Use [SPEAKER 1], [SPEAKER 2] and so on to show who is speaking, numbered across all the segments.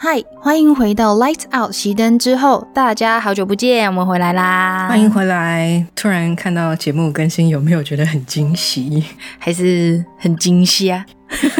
[SPEAKER 1] 嗨，欢迎回到 Light Out 熄灯之后，大家好久不见，我们回来啦！
[SPEAKER 2] 欢迎回来！突然看到节目更新，有没有觉得很惊喜？
[SPEAKER 1] 还是很惊喜啊？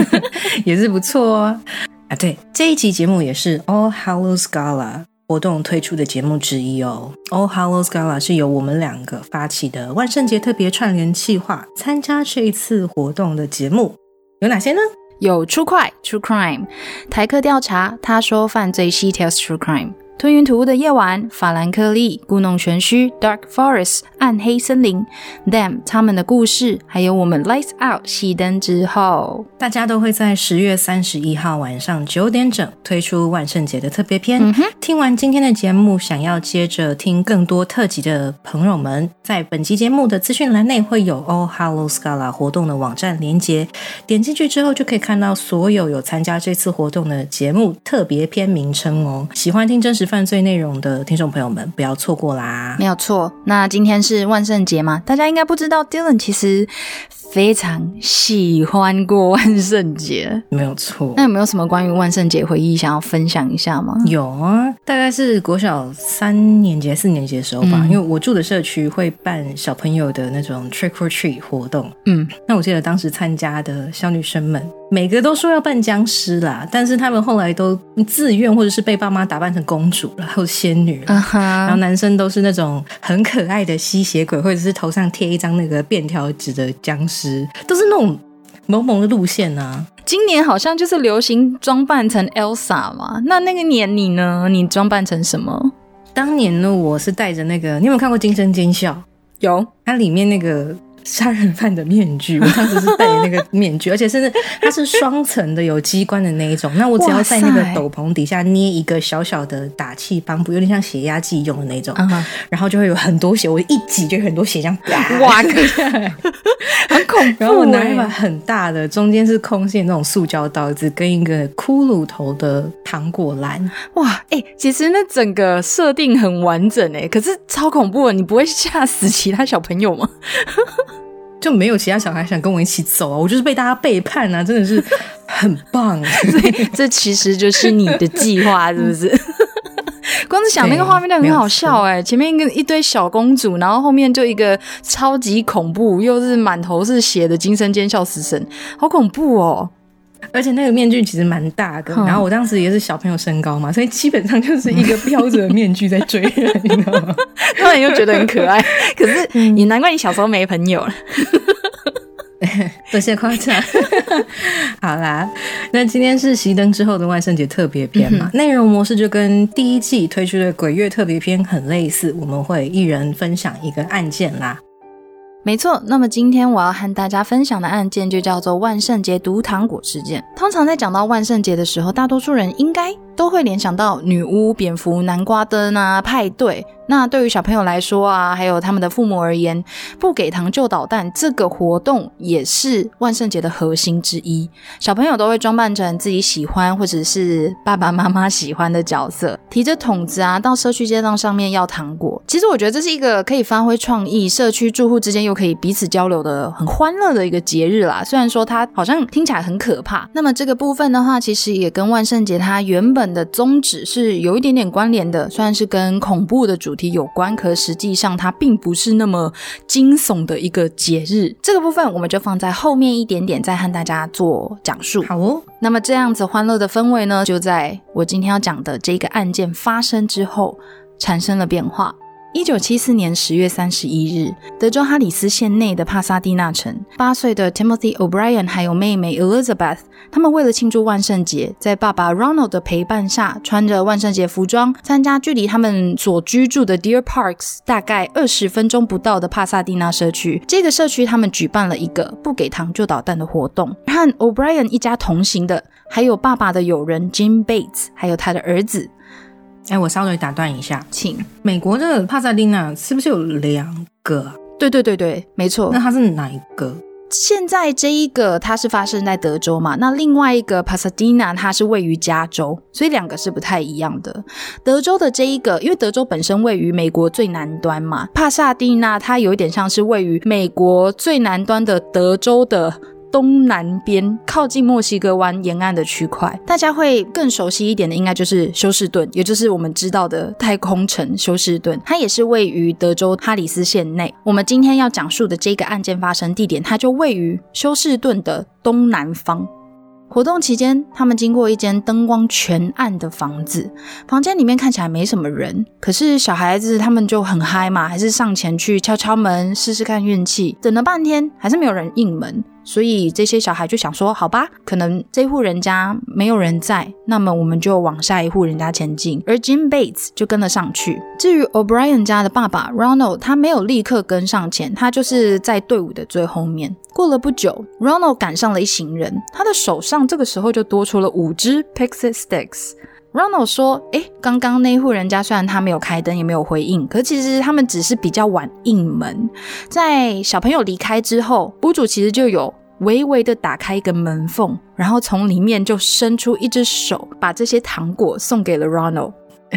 [SPEAKER 2] 也是不错哦。啊，对，这一集节目也是 All Hallows Gala 活动推出的节目之一哦。All Hallows Gala 是由我们两个发起的万圣节特别串联计划，参加这一次活动的节目有哪些呢？
[SPEAKER 1] 有出快 True Crime，台客调查，他说犯罪 She tells True Crime。吞云吐雾的夜晚，法兰克利，故弄玄虚，Dark Forest，暗黑森林，Them，他们的故事，还有我们 Lights Out 熄灯之后，
[SPEAKER 2] 大家都会在十月三十一号晚上九点整推出万圣节的特别篇。嗯听完今天的节目，想要接着听更多特辑的朋友们，在本期节目的资讯栏内会有 All Hallows Gala 活动的网站连接，点进去之后就可以看到所有有参加这次活动的节目特别篇名称哦。喜欢听真实。犯罪内容的听众朋友们，不要错过啦！
[SPEAKER 1] 没有错，那今天是万圣节嘛？大家应该不知道，Dylan 其实非常喜欢过万圣节，
[SPEAKER 2] 没有错。
[SPEAKER 1] 那有没有什么关于万圣节回忆想要分享一下吗？
[SPEAKER 2] 有啊，大概是国小三年级、四年级的时候吧，因为我住的社区会办小朋友的那种 trick or treat 活动。嗯，那我记得当时参加的小女生们。每个都说要扮僵尸啦，但是他们后来都自愿或者是被爸妈打扮成公主了，或仙女了。然后男生都是那种很可爱的吸血鬼，或者是头上贴一张那个便条纸的僵尸，都是那种萌萌的路线啊。
[SPEAKER 1] 今年好像就是流行装扮成 Elsa 嘛，那那个年你呢？你装扮成什么？
[SPEAKER 2] 当年呢，我是带着那个，你有没有看过《惊声尖笑》？
[SPEAKER 1] 有，
[SPEAKER 2] 它里面那个。杀人犯的面具，我当时是戴那个面具，而且甚至它是双层的，有机关的那一种。那我只要在那个斗篷底下捏一个小小的打气帮布，有点像血压计用的那种，然后就会有很多血，我一挤就很多血，这样 哇，
[SPEAKER 1] 很恐怖。
[SPEAKER 2] 然后我拿一把很大的，中间是空心那种塑胶刀子，跟一个骷髅头的糖果篮。
[SPEAKER 1] 哇，哎，其实那整个设定很完整哎，可是超恐怖，你不会吓死其他小朋友吗？
[SPEAKER 2] 就没有其他小孩想跟我一起走啊！我就是被大家背叛啊！真的是 很棒，
[SPEAKER 1] 所以这其实就是你的计划，是不是？光是想那个画面就很好笑哎！前面一个一堆小公主，然后后面就一个超级恐怖又是满头是血的惊声尖笑死神，好恐怖哦！
[SPEAKER 2] 而且那个面具其实蛮大的，然后我当时也是小朋友身高嘛，所以基本上就是一个标准的面具在追人，你知道吗？
[SPEAKER 1] 突然又觉得很可爱，可是也难怪你小时候没朋友了。
[SPEAKER 2] 多谢夸奖。好啦，那今天是熄灯之后的万圣节特别篇嘛，内容模式就跟第一季推出的鬼月特别篇很类似，我们会一人分享一个案件啦。
[SPEAKER 1] 没错，那么今天我要和大家分享的案件就叫做万圣节毒糖果事件。通常在讲到万圣节的时候，大多数人应该都会联想到女巫、蝙蝠、南瓜灯啊、派对。那对于小朋友来说啊，还有他们的父母而言，不给糖就捣蛋这个活动也是万圣节的核心之一。小朋友都会装扮成自己喜欢或者是爸爸妈妈喜欢的角色，提着桶子啊，到社区街道上面要糖果。其实我觉得这是一个可以发挥创意，社区住户之间又可以彼此交流的很欢乐的一个节日啦。虽然说它好像听起来很可怕，那么这个部分的话，其实也跟万圣节它原本的宗旨是有一点点关联的，虽然是跟恐怖的主。题有关，可实际上它并不是那么惊悚的一个节日。这个部分我们就放在后面一点点，再和大家做讲述。
[SPEAKER 2] 好哦，
[SPEAKER 1] 那么这样子欢乐的氛围呢，就在我今天要讲的这个案件发生之后产生了变化。一九七四年十月三十一日，德州哈里斯县内的帕萨蒂纳城，八岁的 Timothy O'Brien 还有妹妹 Elizabeth，他们为了庆祝万圣节，在爸爸 Ronald 的陪伴下，穿着万圣节服装，参加距离他们所居住的 Deer Parks 大概二十分钟不到的帕萨蒂纳社区。这个社区他们举办了一个不给糖就捣蛋的活动。和 O'Brien 一家同行的，还有爸爸的友人 Jim Bates，还有他的儿子。
[SPEAKER 2] 哎，我稍微打断一下，
[SPEAKER 1] 请。
[SPEAKER 2] 美国的帕萨蒂娜是不是有两个？
[SPEAKER 1] 对对对对，没错。
[SPEAKER 2] 那它是哪一个？
[SPEAKER 1] 现在这一个它是发生在德州嘛？那另外一个帕萨蒂娜它是位于加州，所以两个是不太一样的。德州的这一个，因为德州本身位于美国最南端嘛，帕萨蒂娜它有一点像是位于美国最南端的德州的。东南边靠近墨西哥湾沿岸的区块，大家会更熟悉一点的，应该就是休斯顿，也就是我们知道的太空城休斯顿。它也是位于德州哈里斯县内。我们今天要讲述的这个案件发生地点，它就位于休斯顿的东南方。活动期间，他们经过一间灯光全暗的房子，房间里面看起来没什么人，可是小孩子他们就很嗨嘛，还是上前去敲敲门，试试看运气。等了半天，还是没有人应门。所以这些小孩就想说，好吧，可能这户人家没有人在，那么我们就往下一户人家前进。而 Jim Bates 就跟了上去。至于 O'Brien 家的爸爸 Ronald，他没有立刻跟上前，他就是在队伍的最后面。过了不久，Ronald 赶上了一行人，他的手上这个时候就多出了五支 Pixie Sticks。Ronald 说：“哎，刚刚那户人家虽然他没有开灯，也没有回应，可其实他们只是比较晚应门。在小朋友离开之后，屋主其实就有微微的打开一个门缝，然后从里面就伸出一只手，把这些糖果送给了 Ronald。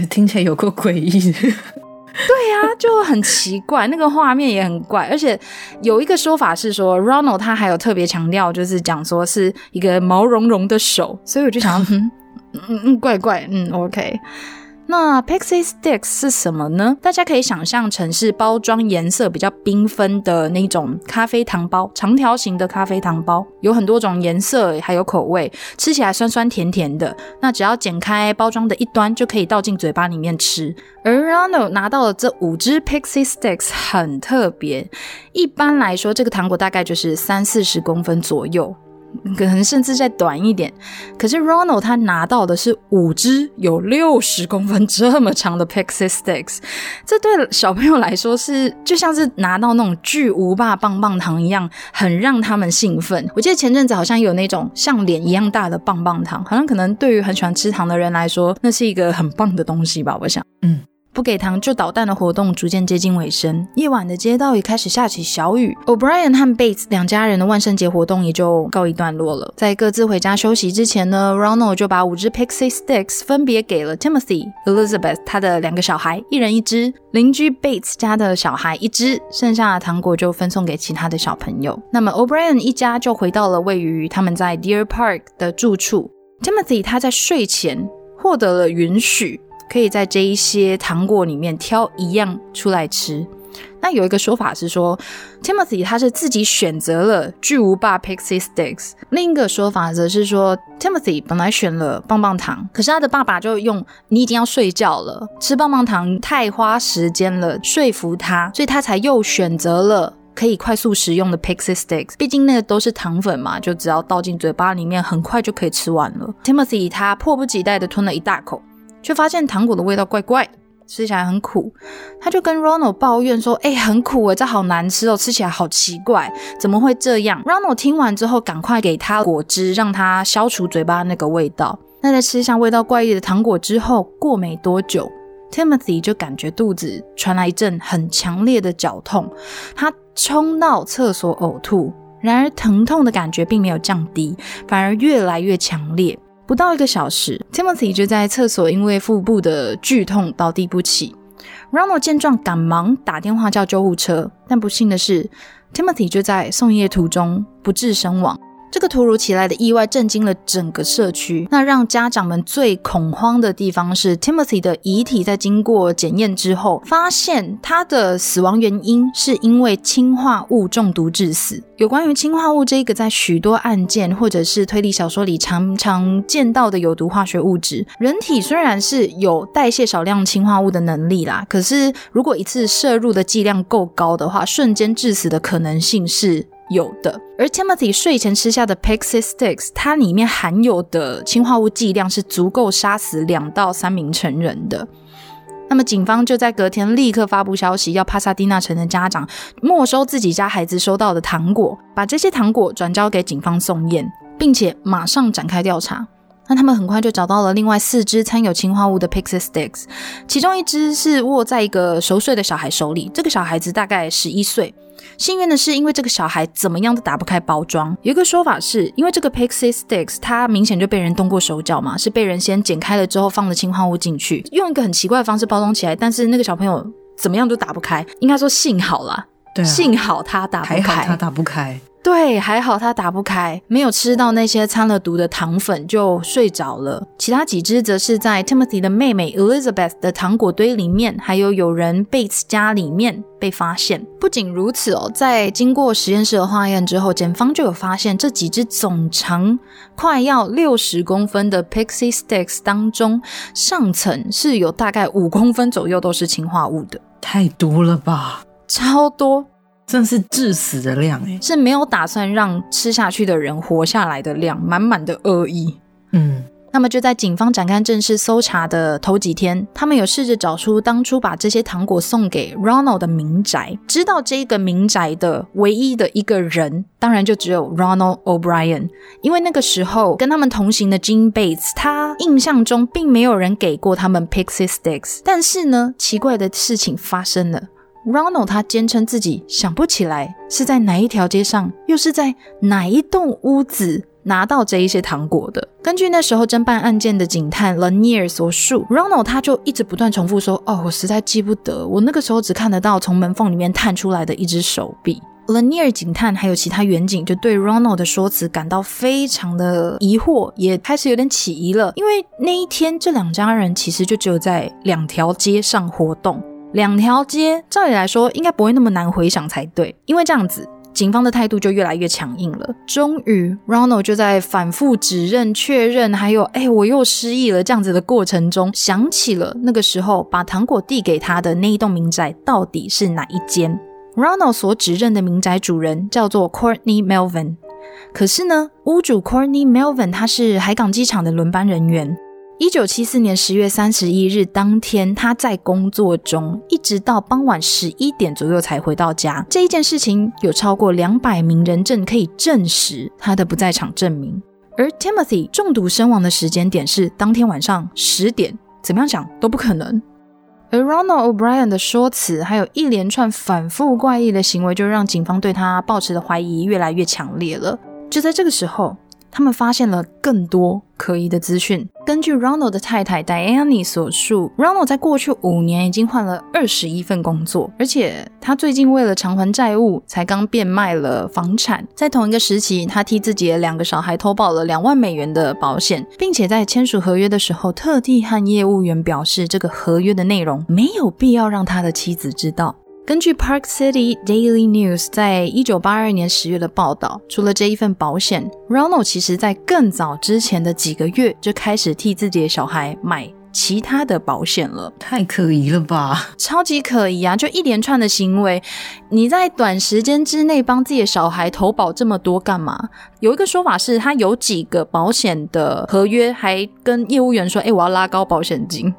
[SPEAKER 2] 听起来有够诡异。
[SPEAKER 1] 对呀，就很奇怪，那个画面也很怪。而且有一个说法是说，Ronald 他还有特别强调，就是讲说是一个毛茸茸的手，所以我就想。”嗯嗯嗯，怪怪，嗯，OK。那 Pixie Sticks 是什么呢？大家可以想象成是包装颜色比较缤纷的那种咖啡糖包，长条形的咖啡糖包，有很多种颜色，还有口味，吃起来酸酸甜甜的。那只要剪开包装的一端，就可以倒进嘴巴里面吃。而 Ronald 拿到的这五只 Pixie Sticks 很特别，一般来说，这个糖果大概就是三四十公分左右。可能甚至再短一点，可是 Ronald 他拿到的是五只有六十公分这么长的 Pixie Sticks，这对小朋友来说是就像是拿到那种巨无霸棒棒糖一样，很让他们兴奋。我记得前阵子好像有那种像脸一样大的棒棒糖，好像可能对于很喜欢吃糖的人来说，那是一个很棒的东西吧？我想，嗯。不给糖就捣蛋的活动逐渐接近尾声，夜晚的街道也开始下起小雨。O'Brien 和 Bates 两家人的万圣节活动也就告一段落了。在各自回家休息之前呢，Ronald 就把五只 Pixie Sticks 分别给了 Timothy、Elizabeth 他的两个小孩，一人一只；邻居 Bates 家的小孩一只，剩下的糖果就分送给其他的小朋友。那么 O'Brien 一家就回到了位于他们在 Deer Park 的住处。Timothy 他在睡前获得了允许。可以在这一些糖果里面挑一样出来吃。那有一个说法是说，Timothy 他是自己选择了巨无霸 Pixie Sticks。另一个说法则是说，Timothy 本来选了棒棒糖，可是他的爸爸就用你已经要睡觉了，吃棒棒糖太花时间了，说服他，所以他才又选择了可以快速食用的 Pixie Sticks。毕竟那个都是糖粉嘛，就只要倒进嘴巴里面，很快就可以吃完了。Timothy 他迫不及待的吞了一大口。却发现糖果的味道怪怪的，吃起来很苦。他就跟 Ronald 抱怨说：“哎，很苦哎，这好难吃哦，吃起来好奇怪，怎么会这样？”Ronald 听完之后，赶快给他果汁，让他消除嘴巴那个味道。那在吃下味道怪异的糖果之后，过没多久，Timothy 就感觉肚子传来一阵很强烈的绞痛，他冲到厕所呕吐。然而疼痛的感觉并没有降低，反而越来越强烈。不到一个小时，Timothy 就在厕所因为腹部的剧痛倒地不起。Ronald 见状，赶忙打电话叫救护车，但不幸的是，Timothy 就在送医途中不治身亡。这个突如其来的意外震惊了整个社区。那让家长们最恐慌的地方是，Timothy 的遗体在经过检验之后，发现他的死亡原因是因为氰化物中毒致死。有关于氰化物这个在许多案件或者是推理小说里常常见到的有毒化学物质，人体虽然是有代谢少量氰化物的能力啦，可是如果一次摄入的剂量够高的话，瞬间致死的可能性是。有的，而 Timothy 睡前吃下的 Pixie Sticks，它里面含有的氰化物剂量是足够杀死两到三名成人的。那么，警方就在隔天立刻发布消息，要帕萨蒂纳城的家长没收自己家孩子收到的糖果，把这些糖果转交给警方送验，并且马上展开调查。那他们很快就找到了另外四只掺有氰化物的 Pixie Sticks，其中一只是握在一个熟睡的小孩手里，这个小孩子大概十一岁。幸运的是，因为这个小孩怎么样都打不开包装。有一个说法是，因为这个 Pixie Sticks 它明显就被人动过手脚嘛，是被人先剪开了之后放了氰化物进去，用一个很奇怪的方式包装起来，但是那个小朋友怎么样都打不开。应该说幸好啦，
[SPEAKER 2] 对，
[SPEAKER 1] 幸好他打不开，
[SPEAKER 2] 还好他打不开。
[SPEAKER 1] 对，还好他打不开，没有吃到那些掺了毒的糖粉就睡着了。其他几只则是在 Timothy 的妹妹 Elizabeth 的糖果堆里面，还有友人 Bates 家里面被发现。不仅如此哦，在经过实验室的化验之后，检方就有发现这几只总长快要六十公分的 Pixie Sticks 当中，上层是有大概五公分左右都是氰化物的，
[SPEAKER 2] 太多了吧？
[SPEAKER 1] 超多。
[SPEAKER 2] 真是致死的量哎，
[SPEAKER 1] 是没有打算让吃下去的人活下来的量，满满的恶意。嗯，那么就在警方展开正式搜查的头几天，他们有试着找出当初把这些糖果送给 Ronald 的民宅。知道这个民宅的唯一的一个人，当然就只有 Ronald O'Brien，因为那个时候跟他们同行的 Jean Bates，他印象中并没有人给过他们 Pixie Sticks。但是呢，奇怪的事情发生了。Ronald 他坚称自己想不起来是在哪一条街上，又是在哪一栋屋子拿到这一些糖果的。根据那时候侦办案件的警探 Lanier 所述，Ronald 他就一直不断重复说：“哦，我实在记不得，我那个时候只看得到从门缝里面探出来的一只手臂。” Lanier 警探还有其他远警就对 Ronald 的说辞感到非常的疑惑，也开始有点起疑了，因为那一天这两家人其实就只有在两条街上活动。两条街，照理来说应该不会那么难回想才对，因为这样子，警方的态度就越来越强硬了。终于，Ronald 就在反复指认、确认，还有“哎，我又失忆了”这样子的过程中，想起了那个时候把糖果递给他的那一栋民宅到底是哪一间。Ronald 所指认的民宅主人叫做 Courtney Melvin，可是呢，屋主 Courtney Melvin 他是海港机场的轮班人员。一九七四年十月三十一日当天，他在工作中，一直到傍晚十一点左右才回到家。这一件事情有超过两百名人证可以证实他的不在场证明。而 Timothy 中毒身亡的时间点是当天晚上十点，怎么样讲都不可能。而 Ronald O'Brien 的说辞，还有一连串反复怪异的行为，就让警方对他抱持的怀疑越来越强烈了。就在这个时候。他们发现了更多可疑的资讯。根据 Ronald 的太太 Diane 所述，Ronald 在过去五年已经换了二十一份工作，而且他最近为了偿还债务，才刚变卖了房产。在同一个时期，他替自己的两个小孩投保了两万美元的保险，并且在签署合约的时候，特地和业务员表示，这个合约的内容没有必要让他的妻子知道。根据 Park City Daily News 在一九八二年十月的报道，除了这一份保险，Ronald 其实在更早之前的几个月就开始替自己的小孩买其他的保险了。
[SPEAKER 2] 太可疑了吧？
[SPEAKER 1] 超级可疑啊！就一连串的行为，你在短时间之内帮自己的小孩投保这么多干嘛？有一个说法是他有几个保险的合约，还跟业务员说：“哎，我要拉高保险金。”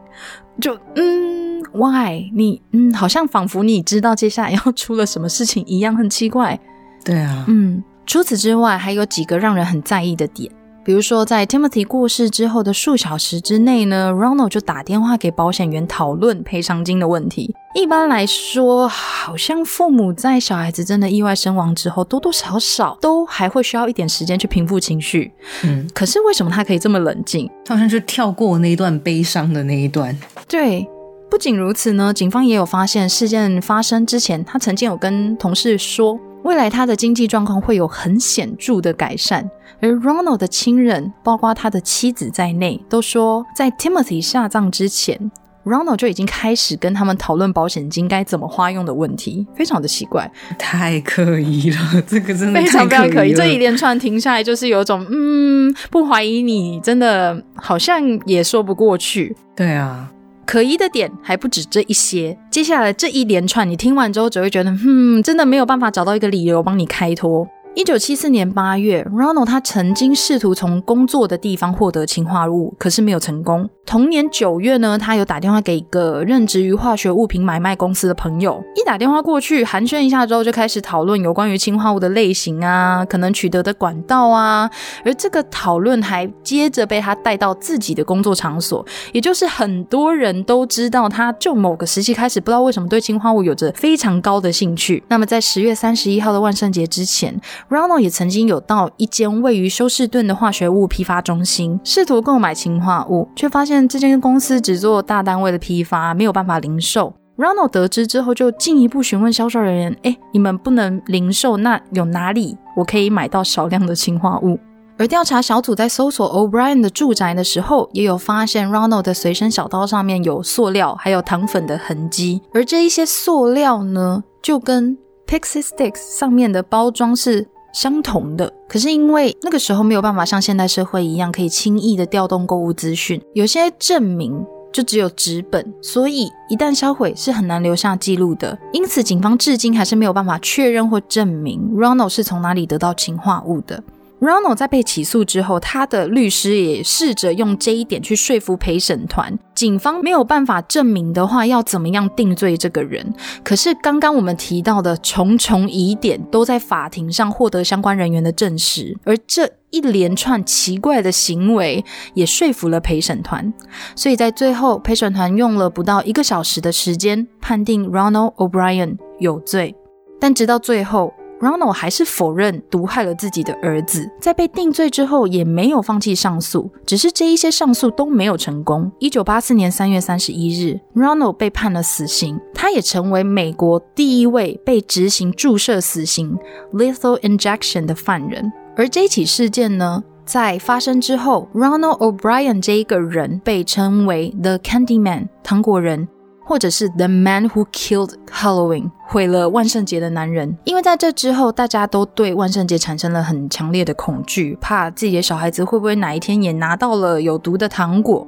[SPEAKER 1] 就嗯，Why？你嗯，好像仿佛你知道接下来要出了什么事情一样，很奇怪。
[SPEAKER 2] 对啊，
[SPEAKER 1] 嗯。除此之外，还有几个让人很在意的点。比如说，在 Timothy 过世之后的数小时之内呢，Ronald 就打电话给保险员讨论赔偿金的问题。一般来说，好像父母在小孩子真的意外身亡之后，多多少少都还会需要一点时间去平复情绪。嗯，可是为什么他可以这么冷静？
[SPEAKER 2] 他好像就跳过那一段悲伤的那一段。
[SPEAKER 1] 对，不仅如此呢，警方也有发现，事件发生之前，他曾经有跟同事说。未来他的经济状况会有很显著的改善，而 Ronald 的亲人，包括他的妻子在内，都说在 Timothy 下葬之前，Ronald 就已经开始跟他们讨论保险金该怎么花用的问题，非常的奇怪，
[SPEAKER 2] 太可疑了，这个真的
[SPEAKER 1] 非常非常
[SPEAKER 2] 可
[SPEAKER 1] 疑。这一连串停下来，就是有种嗯，不怀疑你，真的好像也说不过去。
[SPEAKER 2] 对啊。
[SPEAKER 1] 可疑的点还不止这一些，接下来这一连串你听完之后，只会觉得，嗯，真的没有办法找到一个理由帮你开脱。一九七四年八月，Ronald 他曾经试图从工作的地方获得氰化物，可是没有成功。同年九月呢，他有打电话给一个任职于化学物品买卖公司的朋友，一打电话过去寒暄一下之后，就开始讨论有关于氰化物的类型啊，可能取得的管道啊。而这个讨论还接着被他带到自己的工作场所，也就是很多人都知道，他就某个时期开始，不知道为什么对氰化物有着非常高的兴趣。那么在十月三十一号的万圣节之前。Ronald 也曾经有到一间位于休斯顿的化学物批发中心，试图购买氰化物，却发现这间公司只做大单位的批发，没有办法零售。Ronald 得知之后，就进一步询问销售人员：“哎，你们不能零售，那有哪里我可以买到少量的氰化物？”而调查小组在搜索 O'Brien 的住宅的时候，也有发现 Ronald 的随身小刀上面有塑料还有糖粉的痕迹，而这一些塑料呢，就跟 Pixie Sticks 上面的包装是。相同的，可是因为那个时候没有办法像现代社会一样可以轻易的调动购物资讯，有些证明就只有纸本，所以一旦销毁是很难留下记录的。因此，警方至今还是没有办法确认或证明 Ronald 是从哪里得到氰化物的。Ronald 在被起诉之后，他的律师也试着用这一点去说服陪审团。警方没有办法证明的话，要怎么样定罪这个人？可是刚刚我们提到的重重疑点，都在法庭上获得相关人员的证实。而这一连串奇怪的行为，也说服了陪审团。所以在最后，陪审团用了不到一个小时的时间，判定 Ronald O'Brien 有罪。但直到最后。Ronald 还是否认毒害了自己的儿子，在被定罪之后也没有放弃上诉，只是这一些上诉都没有成功。一九八四年三月三十一日，Ronald 被判了死刑，他也成为美国第一位被执行注射死刑 （lethal injection） 的犯人。而这起事件呢，在发生之后，Ronald O'Brien 这一个人被称为 The Candyman（ 糖果人）。或者是 The Man Who Killed Halloween，毁了万圣节的男人。因为在这之后，大家都对万圣节产生了很强烈的恐惧，怕自己的小孩子会不会哪一天也拿到了有毒的糖果。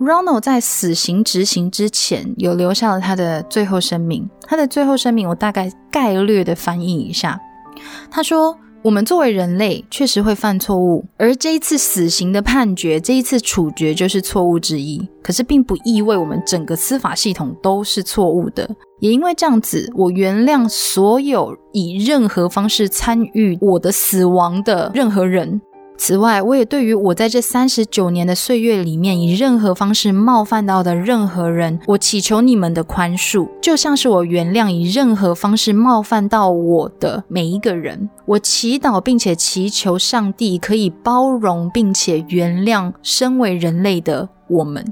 [SPEAKER 1] Ronald 在死刑执行之前，有留下了他的最后声明。他的最后声明，我大概概略的翻译一下。他说。我们作为人类，确实会犯错误，而这一次死刑的判决，这一次处决就是错误之一。可是，并不意味我们整个司法系统都是错误的。也因为这样子，我原谅所有以任何方式参与我的死亡的任何人。此外，我也对于我在这三十九年的岁月里面以任何方式冒犯到的任何人，我祈求你们的宽恕，就像是我原谅以任何方式冒犯到我的每一个人。我祈祷并且祈求上帝可以包容并且原谅身为人类的我们。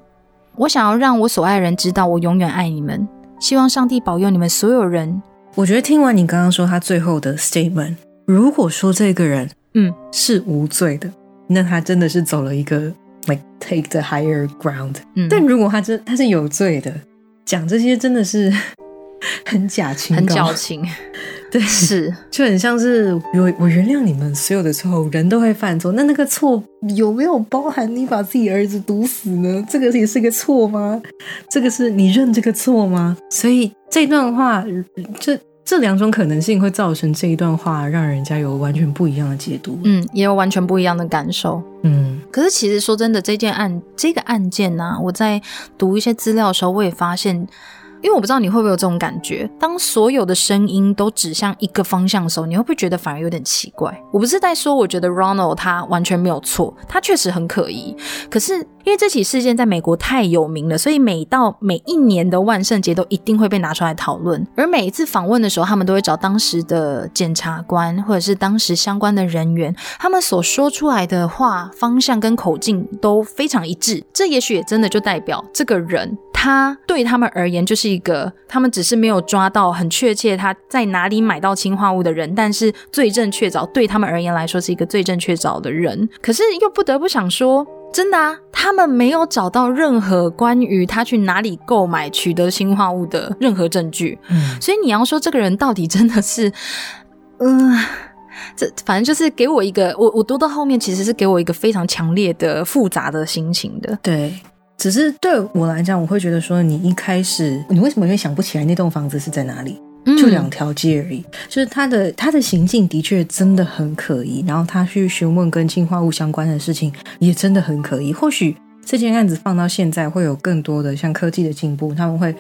[SPEAKER 1] 我想要让我所爱人知道，我永远爱你们。希望上帝保佑你们所有人。
[SPEAKER 2] 我觉得听完你刚刚说他最后的 statement，如果说这个人。嗯，是无罪的。那他真的是走了一个 like take the higher ground。嗯，但如果他真他是有罪的，讲这些真的是 很假情，
[SPEAKER 1] 很矫情。
[SPEAKER 2] 对，
[SPEAKER 1] 是
[SPEAKER 2] 就很像是我我原谅你们所有的错误，人都会犯错。那那个错有没有包含你把自己儿子毒死呢？这个也是个错吗？这个是你认这个错吗？所以这段话就。这两种可能性会造成这一段话让人家有完全不一样的解读，
[SPEAKER 1] 嗯，也有完全不一样的感受，
[SPEAKER 2] 嗯。
[SPEAKER 1] 可是其实说真的，这件案这个案件呢，我在读一些资料的时候，我也发现。因为我不知道你会不会有这种感觉，当所有的声音都指向一个方向的时候，你会不会觉得反而有点奇怪？我不是在说，我觉得 Ronald 他完全没有错，他确实很可疑。可是因为这起事件在美国太有名了，所以每到每一年的万圣节都一定会被拿出来讨论。而每一次访问的时候，他们都会找当时的检察官或者是当时相关的人员，他们所说出来的话方向跟口径都非常一致。这也许也真的就代表这个人。他对他们而言就是一个，他们只是没有抓到很确切他在哪里买到氰化物的人，但是罪证确凿，对他们而言来说是一个罪证确凿的人。可是又不得不想说，真的啊，他们没有找到任何关于他去哪里购买、取得氰化物的任何证据。嗯，所以你要说这个人到底真的是，嗯，这反正就是给我一个，我我读到后面其实是给我一个非常强烈的复杂的心情的，
[SPEAKER 2] 对。只是对我来讲，我会觉得说，你一开始你为什么会想不起来那栋房子是在哪里？就两条街而已。就是他的他的行径的确真的很可疑，然后他去询问跟氰化物相关的事情也真的很可疑。或许这件案子放到现在会有更多的像科技的进步，他们会。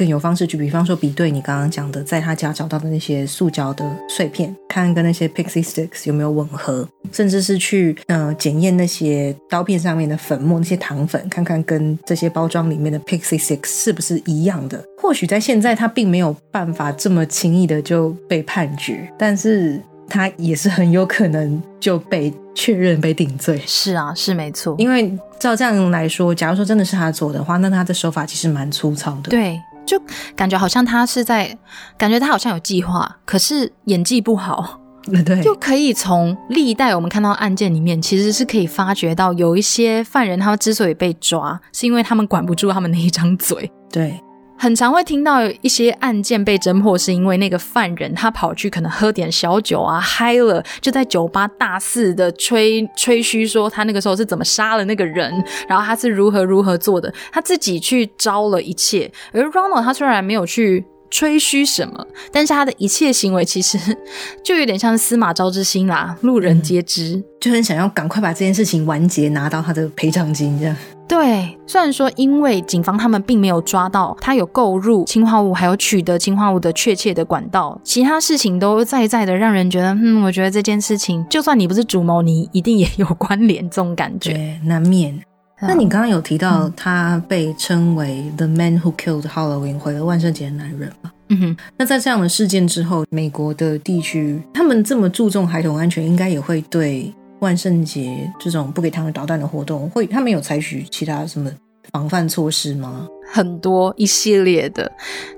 [SPEAKER 2] 更有方式去，比方说比对你刚刚讲的，在他家找到的那些塑胶的碎片，看跟那些 pixie sticks 有没有吻合，甚至是去呃检验那些刀片上面的粉末，那些糖粉，看看跟这些包装里面的 pixie sticks 是不是一样的。或许在现在他并没有办法这么轻易的就被判决，但是他也是很有可能就被确认被定罪。
[SPEAKER 1] 是啊，是没错。
[SPEAKER 2] 因为照这样来说，假如说真的是他做的话，那他的手法其实蛮粗糙的。
[SPEAKER 1] 对。就感觉好像他是在，感觉他好像有计划，可是演技不好。
[SPEAKER 2] 对，
[SPEAKER 1] 就可以从历代我们看到案件里面，其实是可以发觉到，有一些犯人他们之所以被抓，是因为他们管不住他们那一张嘴。
[SPEAKER 2] 对。
[SPEAKER 1] 很常会听到一些案件被侦破，是因为那个犯人他跑去可能喝点小酒啊，嗨了，就在酒吧大肆的吹吹嘘说他那个时候是怎么杀了那个人，然后他是如何如何做的，他自己去招了一切。而 Ronald 他虽然没有去吹嘘什么，但是他的一切行为其实 就有点像司马昭之心啦，路人皆知，
[SPEAKER 2] 就很想要赶快把这件事情完结，拿到他的赔偿金这样。
[SPEAKER 1] 对，虽然说因为警方他们并没有抓到他有购入氰化物，还有取得氰化物的确切的管道，其他事情都在在的让人觉得，嗯，我觉得这件事情，就算你不是主谋，你一定也有关联，这种感觉
[SPEAKER 2] 难免。那你刚刚有提到他被称为 The Man Who Killed Halloween，毁了万圣节的男人嘛？嗯哼。那在这样的事件之后，美国的地区他们这么注重孩童安全，应该也会对。万圣节这种不给他们捣蛋的活动，会他们有采取其他什么防范措施吗？
[SPEAKER 1] 很多一系列的。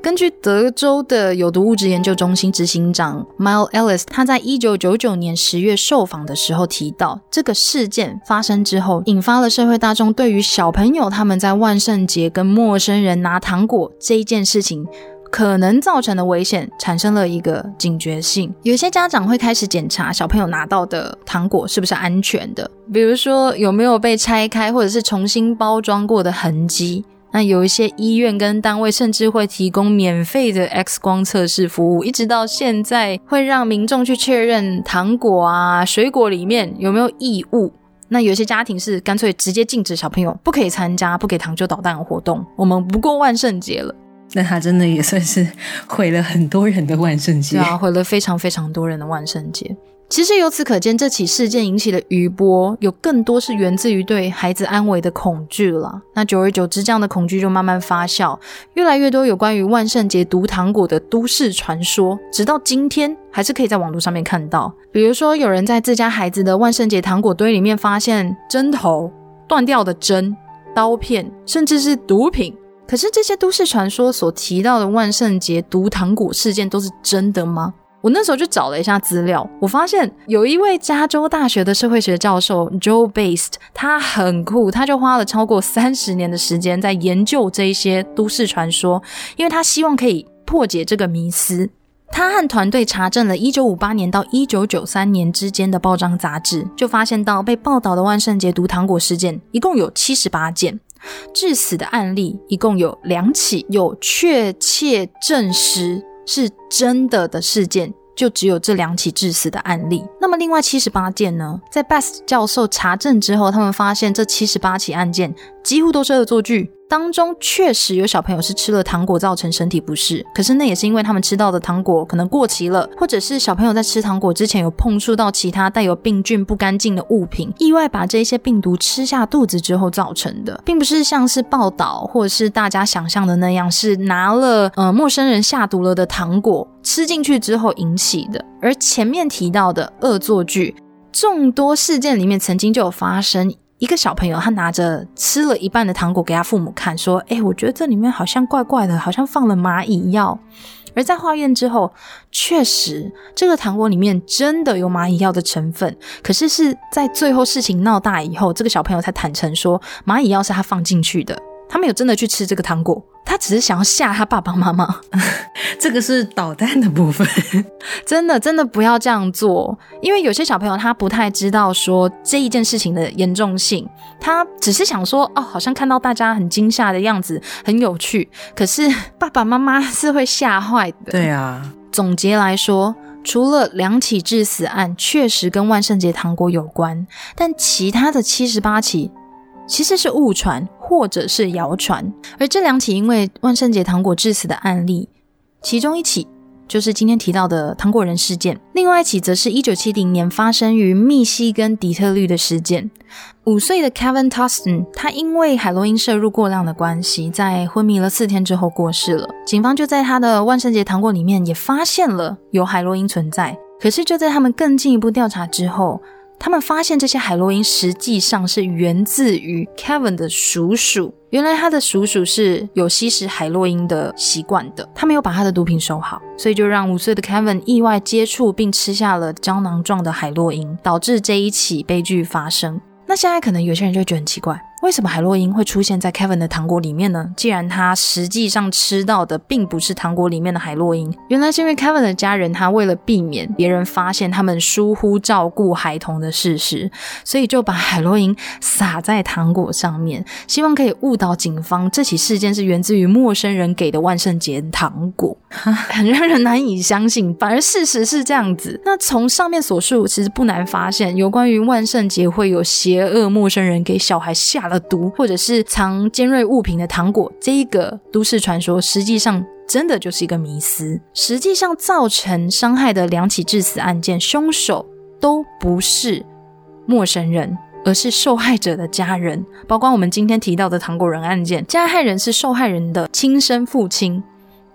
[SPEAKER 1] 根据德州的有毒物质研究中心执行长 Mile Ellis，他在一九九九年十月受访的时候提到，这个事件发生之后，引发了社会大众对于小朋友他们在万圣节跟陌生人拿糖果这一件事情。可能造成的危险产生了一个警觉性，有些家长会开始检查小朋友拿到的糖果是不是安全的，比如说有没有被拆开或者是重新包装过的痕迹。那有一些医院跟单位甚至会提供免费的 X 光测试服务，一直到现在会让民众去确认糖果啊、水果里面有没有异物。那有些家庭是干脆直接禁止小朋友不可以参加不给糖就捣蛋的活动，我们不过万圣节了。
[SPEAKER 2] 那他真的也算是毁了很多人的万圣节，
[SPEAKER 1] 对啊，毁了非常非常多人的万圣节。其实由此可见，这起事件引起的余波有更多是源自于对孩子安危的恐惧了。那久而久之，这样的恐惧就慢慢发酵，越来越多有关于万圣节毒糖果的都市传说，直到今天还是可以在网络上面看到。比如说，有人在自家孩子的万圣节糖果堆里面发现针头、断掉的针、刀片，甚至是毒品。可是这些都市传说所提到的万圣节毒糖果事件都是真的吗？我那时候就找了一下资料，我发现有一位加州大学的社会学教授 Joe Based，他很酷，他就花了超过三十年的时间在研究这一些都市传说，因为他希望可以破解这个迷思。他和团队查证了1958年到1993年之间的报章杂志，就发现到被报道的万圣节毒糖果事件一共有78件。致死的案例一共有两起，有确切证实是真的的事件，就只有这两起致死的案例。那么另外七十八件呢？在 Best 教授查证之后，他们发现这七十八起案件几乎都是恶作剧。当中确实有小朋友是吃了糖果造成身体不适，可是那也是因为他们吃到的糖果可能过期了，或者是小朋友在吃糖果之前有碰触到其他带有病菌不干净的物品，意外把这些病毒吃下肚子之后造成的，并不是像是报道或者是大家想象的那样，是拿了呃陌生人下毒了的糖果吃进去之后引起的。而前面提到的恶作剧，众多事件里面曾经就有发生。一个小朋友，他拿着吃了一半的糖果给他父母看，说：“哎，我觉得这里面好像怪怪的，好像放了蚂蚁药。”而在化验之后，确实这个糖果里面真的有蚂蚁药的成分。可是是在最后事情闹大以后，这个小朋友才坦诚说，蚂蚁药是他放进去的。他没有真的去吃这个糖果，他只是想要吓他爸爸妈妈。
[SPEAKER 2] 这个是捣蛋的部分，
[SPEAKER 1] 真的真的不要这样做，因为有些小朋友他不太知道说这一件事情的严重性，他只是想说哦，好像看到大家很惊吓的样子，很有趣。可是 爸爸妈妈是会吓坏的。
[SPEAKER 2] 对啊，
[SPEAKER 1] 总结来说，除了两起致死案确实跟万圣节糖果有关，但其他的七十八起其实是误传或者是谣传，而这两起因为万圣节糖果致死的案例。其中一起就是今天提到的糖果人事件，另外一起则是一九七零年发生于密西根底特律的事件。五岁的 Kevin Toston，他因为海洛因摄入过量的关系，在昏迷了四天之后过世了。警方就在他的万圣节糖果里面也发现了有海洛因存在，可是就在他们更进一步调查之后。他们发现这些海洛因实际上是源自于 Kevin 的叔叔。原来他的叔叔是有吸食海洛因的习惯的，他没有把他的毒品收好，所以就让五岁的 Kevin 意外接触并吃下了胶囊状的海洛因，导致这一起悲剧发生。那现在可能有些人就觉得很奇怪。为什么海洛因会出现在 Kevin 的糖果里面呢？既然他实际上吃到的并不是糖果里面的海洛因，原来是因为 Kevin 的家人他为了避免别人发现他们疏忽照顾孩童的事实，所以就把海洛因撒在糖果上面，希望可以误导警方这起事件是源自于陌生人给的万圣节糖果，很让人难以相信。反而事实是这样子。那从上面所述，其实不难发现，有关于万圣节会有邪恶陌生人给小孩下。毒或者是藏尖锐物品的糖果，这一个都市传说，实际上真的就是一个迷思。实际上造成伤害的两起致死案件，凶手都不是陌生人，而是受害者的家人。包括我们今天提到的糖果人案件，加害人是受害人的亲生父亲。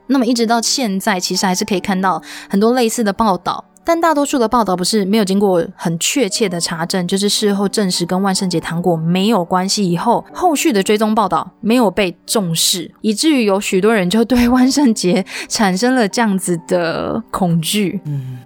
[SPEAKER 1] 那么一直到现在，其实还是可以看到很多类似的报道。但大多数的报道不是没有经过很确切的查证，就是事后证实跟万圣节糖果没有关系以后，后续的追踪报道没有被重视，以至于有许多人就对万圣节产生了这样子的恐惧。
[SPEAKER 2] 嗯，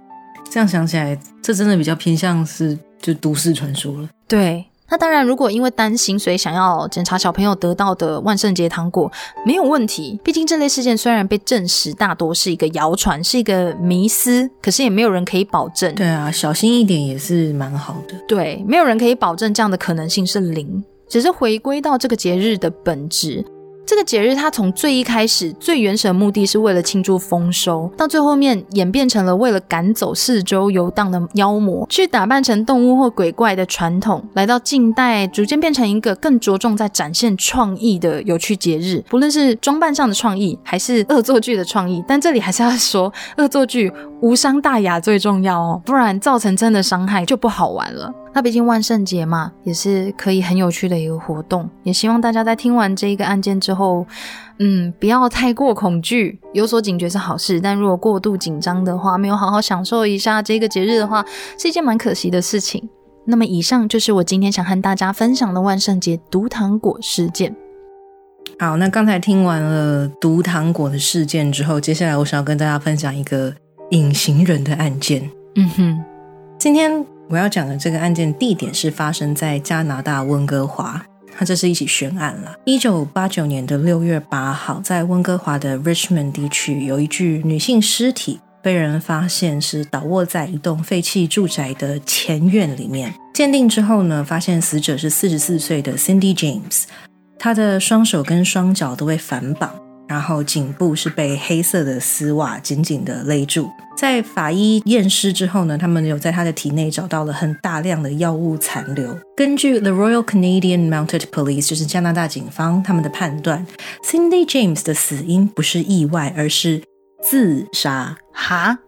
[SPEAKER 2] 这样想起来，这真的比较偏向是就都市传说了。
[SPEAKER 1] 对。那当然，如果因为担心，所以想要检查小朋友得到的万圣节糖果，没有问题。毕竟这类事件虽然被证实大多是一个谣传，是一个迷思，可是也没有人可以保证。
[SPEAKER 2] 对啊，小心一点也是蛮好的。
[SPEAKER 1] 对，没有人可以保证这样的可能性是零，只是回归到这个节日的本质。这个节日，它从最一开始最原始的目的是为了庆祝丰收，到最后面演变成了为了赶走四周游荡的妖魔，去打扮成动物或鬼怪的传统，来到近代逐渐变成一个更着重在展现创意的有趣节日，不论是装扮上的创意，还是恶作剧的创意。但这里还是要说，恶作剧无伤大雅最重要哦，不然造成真的伤害就不好玩了。那毕竟万圣节嘛，也是可以很有趣的一个活动。也希望大家在听完这一个案件之后，嗯，不要太过恐惧，有所警觉是好事。但如果过度紧张的话，没有好好享受一下这个节日的话，是一件蛮可惜的事情。那么以上就是我今天想和大家分享的万圣节毒糖果事件。
[SPEAKER 2] 好，那刚才听完了毒糖果的事件之后，接下来我想要跟大家分享一个隐形人的案件。嗯哼，今天。我要讲的这个案件地点是发生在加拿大温哥华，它这是一起悬案了。一九八九年的六月八号，在温哥华的 Richmond 地区，有一具女性尸体被人发现是倒卧在一栋废弃住宅的前院里面。鉴定之后呢，发现死者是四十四岁的 Cindy James，她的双手跟双脚都被反绑。然后颈部是被黑色的丝袜紧紧的勒住。在法医验尸之后呢，他们有在他的体内找到了很大量的药物残留。根据 The Royal Canadian Mounted Police，就是加拿大警方他们的判断，Cindy James 的死因不是意外，而是自杀。
[SPEAKER 1] 哈，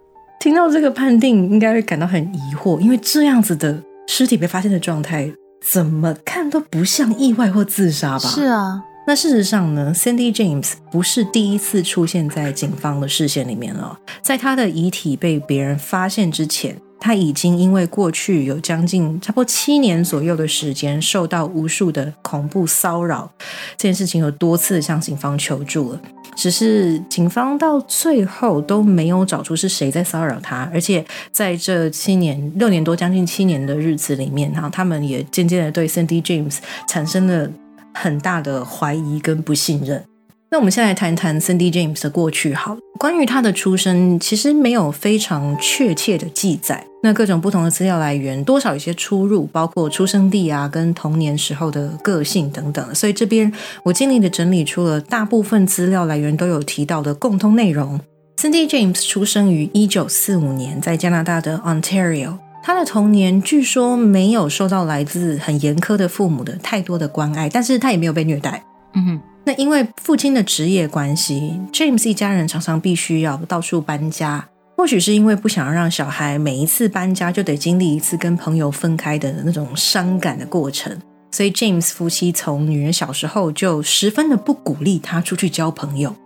[SPEAKER 2] 听到这个判定，应该会感到很疑惑，因为这样子的尸体被发现的状态，怎么看都不像意外或自杀吧？
[SPEAKER 1] 是啊。
[SPEAKER 2] 那事实上呢，Cindy James 不是第一次出现在警方的视线里面了。在他的遗体被别人发现之前，他已经因为过去有将近差不多七年左右的时间受到无数的恐怖骚扰，这件事情有多次向警方求助了。只是警方到最后都没有找出是谁在骚扰他，而且在这七年、六年多、将近七年的日子里面，哈，他们也渐渐的对 Cindy James 产生了。很大的怀疑跟不信任。那我们先来谈谈 Cindy James 的过去。好了，关于他的出生，其实没有非常确切的记载。那各种不同的资料来源，多少有些出入，包括出生地啊，跟童年时候的个性等等。所以这边我尽力的整理出了大部分资料来源都有提到的共通内容。Cindy James 出生于一九四五年，在加拿大的 Ontario。他的童年据说没有受到来自很严苛的父母的太多的关爱，但是他也没有被虐待。嗯哼。那因为父亲的职业关系，James 一家人常常必须要到处搬家。或许是因为不想让小孩每一次搬家就得经历一次跟朋友分开的那种伤感的过程，所以 James 夫妻从女人小时候就十分的不鼓励他出去交朋友。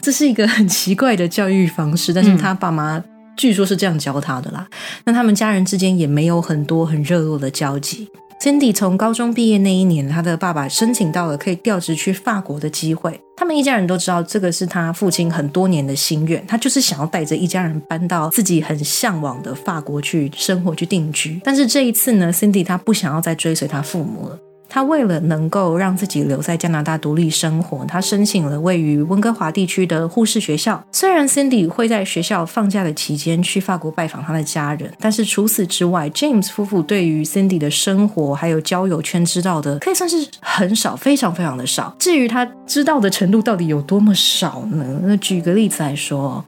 [SPEAKER 2] 这是一个很奇怪的教育方式，但是他爸妈据说是这样教他的啦。那他们家人之间也没有很多很热络的交集。Cindy 从高中毕业那一年，他的爸爸申请到了可以调职去法国的机会。他们一家人都知道，这个是他父亲很多年的心愿，他就是想要带着一家人搬到自己很向往的法国去生活、去定居。但是这一次呢，Cindy 他不想要再追随他父母了。他为了能够让自己留在加拿大独立生活，他申请了位于温哥华地区的护士学校。虽然 Cindy 会在学校放假的期间去法国拜访他的家人，但是除此之外，James 夫妇对于 Cindy 的生活还有交友圈知道的，可以算是很少，非常非常的少。至于他知道的程度到底有多么少呢？那举个例子来说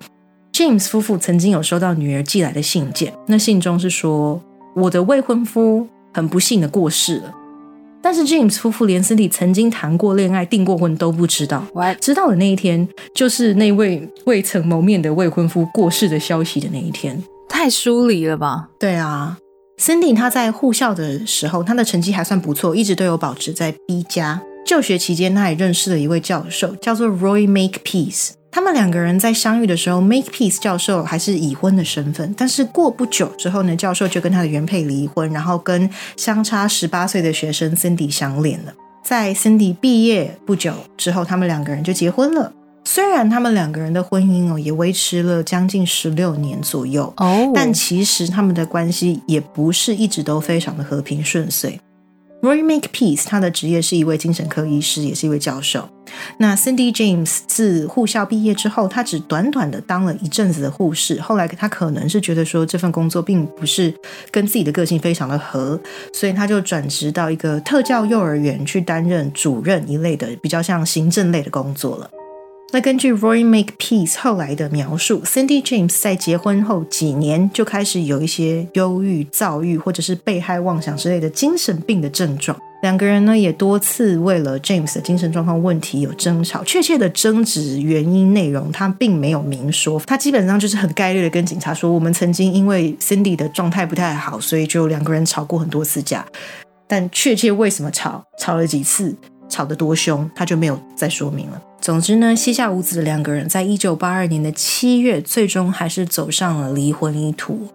[SPEAKER 2] ，James 夫妇曾经有收到女儿寄来的信件，那信中是说：“我的未婚夫很不幸的过世了。”但是 James 夫妇连 Cindy 曾经谈过恋爱、订过婚都不知道。知道的那一天，就是那位未曾谋面的未婚夫过世的消息的那一天。
[SPEAKER 1] 太疏离了吧？
[SPEAKER 2] 对啊，Cindy 她在护校的时候，她的成绩还算不错，一直都有保持在 B 加。就学期间，她也认识了一位教授，叫做 Roy Makepeace。他们两个人在相遇的时候，Makepeace 教授还是已婚的身份。但是过不久之后呢，教授就跟他的原配离婚，然后跟相差十八岁的学生 Cindy 相恋了。在 Cindy 毕业不久之后，他们两个人就结婚了。虽然他们两个人的婚姻哦也维持了将近十六年左右哦，但其实他们的关系也不是一直都非常的和平顺遂。Roy Makepeace，他的职业是一位精神科医师，也是一位教授。那 Cindy James 自护校毕业之后，他只短短的当了一阵子的护士。后来他可能是觉得说这份工作并不是跟自己的个性非常的合，所以他就转职到一个特教幼儿园去担任主任一类的，比较像行政类的工作了。那根据 Roy Makepeace 后来的描述，Cindy James 在结婚后几年就开始有一些忧郁、躁郁或者是被害妄想之类的精神病的症状。两个人呢也多次为了 James 的精神状况问题有争吵，确切的争执原因内容他并没有明说，他基本上就是很概率的跟警察说，我们曾经因为 Cindy 的状态不太好，所以就两个人吵过很多次架，但确切为什么吵，吵了几次。吵得多凶，他就没有再说明了。总之呢，膝下无子的两个人，在一九八二年的七月，最终还是走上了离婚一途。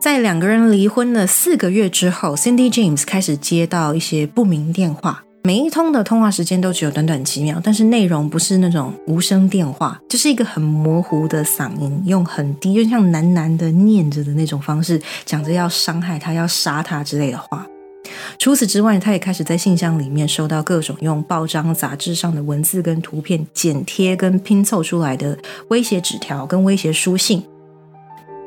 [SPEAKER 2] 在两个人离婚的四个月之后，Cindy James 开始接到一些不明电话，每一通的通话时间都只有短短几秒，但是内容不是那种无声电话，就是一个很模糊的嗓音，用很低，就像喃喃的念着的那种方式，讲着要伤害他、要杀他之类的话。除此之外，他也开始在信箱里面收到各种用报章杂志上的文字跟图片剪贴跟拼凑出来的威胁纸条跟威胁书信。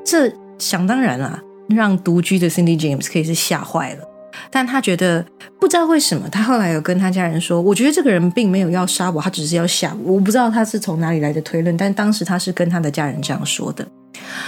[SPEAKER 2] 这想当然啊，让独居的 Cindy James 可以是吓坏了。但他觉得不知道为什么，他后来有跟他家人说：“我觉得这个人并没有要杀我，他只是要吓我。”我不知道他是从哪里来的推论，但当时他是跟他的家人这样说的。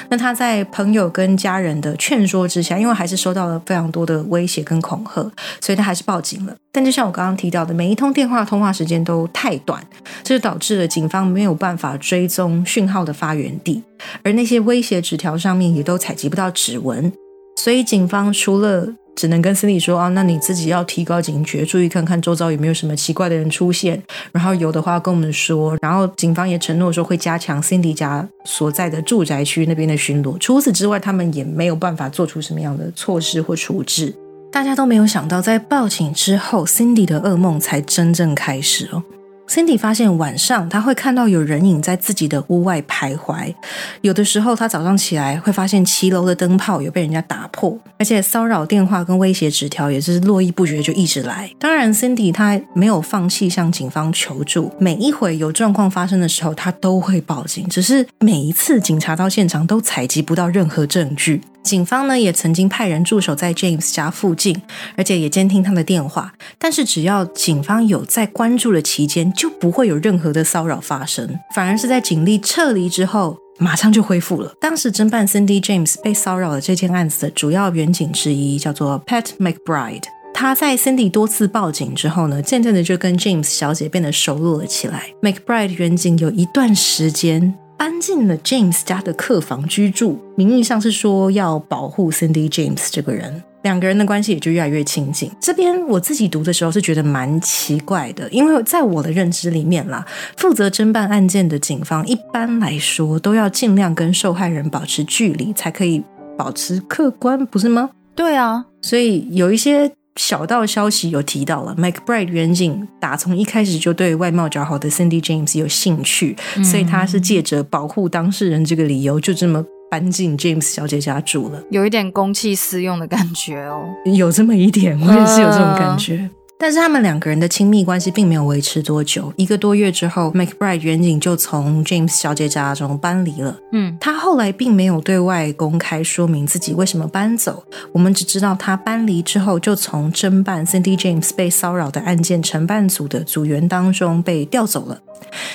[SPEAKER 2] 那他在朋友跟家人的劝说之下，因为还是收到了非常多的威胁跟恐吓，所以他还是报警了。但就像我刚刚提到的，每一通电话通话时间都太短，这就导致了警方没有办法追踪讯号的发源地，而那些威胁纸条上面也都采集不到指纹，所以警方除了只能跟 Cindy 说啊，那你自己要提高警觉，注意看看周遭有没有什么奇怪的人出现，然后有的话跟我们说。然后警方也承诺说会加强 Cindy 家所在的住宅区那边的巡逻。除此之外，他们也没有办法做出什么样的措施或处置。大家都没有想到，在报警之后，Cindy 的噩梦才真正开始哦。Cindy 发现晚上他会看到有人影在自己的屋外徘徊，有的时候他早上起来会发现骑楼的灯泡有被人家打破，而且骚扰电话跟威胁纸条也是络绎不绝，就一直来。当然，Cindy 他没有放弃向警方求助，每一回有状况发生的时候，他都会报警，只是每一次警察到现场都采集不到任何证据。警方呢也曾经派人驻守在 James 家附近，而且也监听他的电话。但是只要警方有在关注的期间，就不会有任何的骚扰发生，反而是在警力撤离之后，马上就恢复了。当时侦办 Cindy James 被骚扰的这件案子的主要远警之一叫做 Pat McBride，他在 Cindy 多次报警之后呢，渐渐的就跟 James 小姐变得熟络了起来。McBride 远警有一段时间。搬进了 James 家的客房居住，名义上是说要保护 Cindy James 这个人，两个人的关系也就越来越亲近。这边我自己读的时候是觉得蛮奇怪的，因为在我的认知里面啦，负责侦办案件的警方一般来说都要尽量跟受害人保持距离，才可以保持客观，不是吗？
[SPEAKER 1] 对啊，
[SPEAKER 2] 所以有一些。小道消息有提到了，McBride 远景打从一开始就对外貌较好的 Cindy James 有兴趣，所以他是借着保护当事人这个理由，就这么搬进 James 小姐家住了，
[SPEAKER 1] 有一点公器私用的感觉哦，
[SPEAKER 2] 有这么一点，我也是有这种感觉。但是他们两个人的亲密关系并没有维持多久，一个多月之后，McBride 远景就从 James 小姐家中搬离了。嗯，他后来并没有对外公开说明自己为什么搬走，我们只知道他搬离之后就从侦办 Cindy James 被骚扰的案件承办组的组员当中被调走了。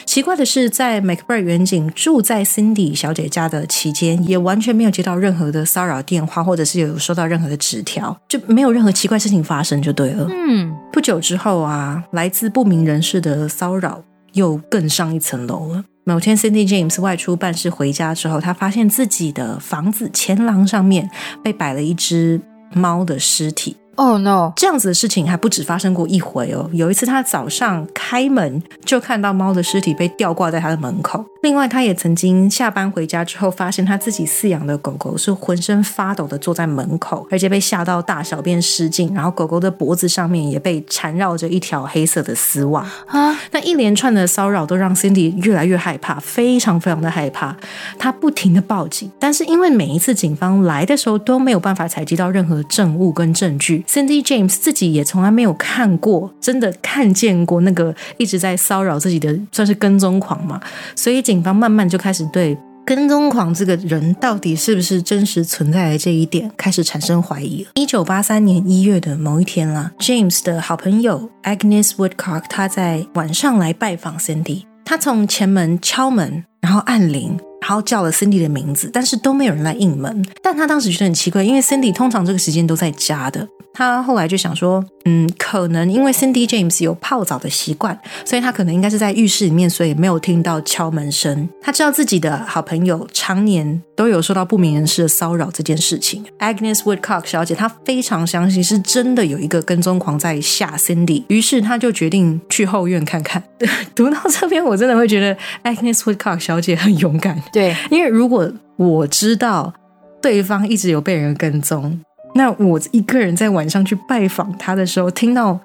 [SPEAKER 2] 奇怪的是，在 McBride 远景住在 Cindy 小姐家的期间，也完全没有接到任何的骚扰电话，或者是有收到任何的纸条，就没有任何奇怪事情发生，就对了。嗯，不久之后啊，来自不明人士的骚扰又更上一层楼了。某天，Cindy James 外出办事回家之后，他发现自己的房子前廊上面被摆了一只猫的尸体。
[SPEAKER 1] Oh no！
[SPEAKER 2] 这样子的事情还不止发生过一回哦。有一次，他早上开门就看到猫的尸体被吊挂在他的门口。另外，他也曾经下班回家之后，发现他自己饲养的狗狗是浑身发抖的坐在门口，而且被吓到大小便失禁。然后，狗狗的脖子上面也被缠绕着一条黑色的丝袜啊！那一连串的骚扰都让 Cindy 越来越害怕，非常非常的害怕。他不停的报警，但是因为每一次警方来的时候都没有办法采集到任何证物跟证据。Cindy James 自己也从来没有看过，真的看见过那个一直在骚扰自己的，算是跟踪狂嘛。所以警方慢慢就开始对跟踪狂这个人到底是不是真实存在的这一点开始产生怀疑了。一九八三年一月的某一天啦，James 的好朋友 Agnes Woodcock 他在晚上来拜访 Cindy，他从前门敲门，然后按铃。然后叫了 Cindy 的名字，但是都没有人来应门。但他当时觉得很奇怪，因为 Cindy 通常这个时间都在家的。他后来就想说，嗯，可能因为 Cindy James 有泡澡的习惯，所以他可能应该是在浴室里面，所以没有听到敲门声。他知道自己的好朋友常年都有受到不明人士的骚扰这件事情。Agnes Woodcock 小姐她非常相信是真的有一个跟踪狂在吓 Cindy，于是她就决定去后院看看。读到这边，我真的会觉得 Agnes Woodcock 小姐很勇敢。
[SPEAKER 1] 对，
[SPEAKER 2] 因为如果我知道对方一直有被人跟踪，那我一个人在晚上去拜访他的时候，听到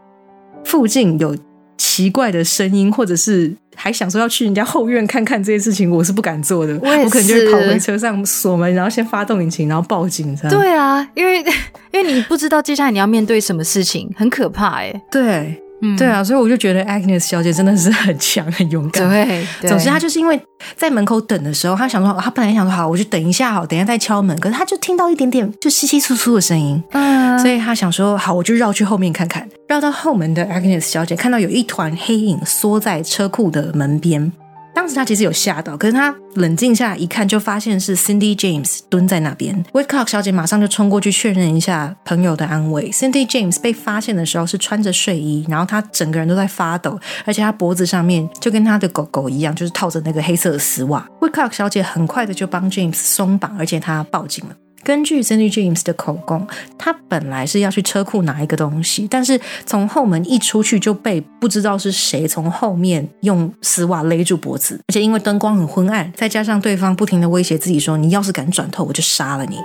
[SPEAKER 2] 附近有奇怪的声音，或者是还想说要去人家后院看看这些事情，我是不敢做的。
[SPEAKER 1] 我
[SPEAKER 2] 可能就跑回车上锁门，然后先发动引擎，然后报警。
[SPEAKER 1] 对啊，因为 因为你不知道接下来你要面对什么事情，很可怕哎。
[SPEAKER 2] 对。对啊，所以我就觉得 Agnes 小姐真的是很强、很勇敢。
[SPEAKER 1] 对，
[SPEAKER 2] 总之她就是因为在门口等的时候，她想说，她本来想说好，我就等一下，好，等一下再敲门。可是她就听到一点点就稀稀疏疏的声音，嗯，所以她想说，好，我就绕去后面看看。绕到后门的 Agnes 小姐看到有一团黑影缩在车库的门边。当时他其实有吓到，可是他冷静下来一看，就发现是 Cindy James 蹲在那边。Woodcock 小姐马上就冲过去确认一下朋友的安危。Cindy James 被发现的时候是穿着睡衣，然后他整个人都在发抖，而且他脖子上面就跟他的狗狗一样，就是套着那个黑色的丝袜。Woodcock 小姐很快的就帮 James 松绑，而且她报警了。根据 Cindy James 的口供，他本来是要去车库拿一个东西，但是从后门一出去就被不知道是谁从后面用丝袜勒住脖子，而且因为灯光很昏暗，再加上对方不停的威胁自己说：“你要是敢转头，我就杀了你。”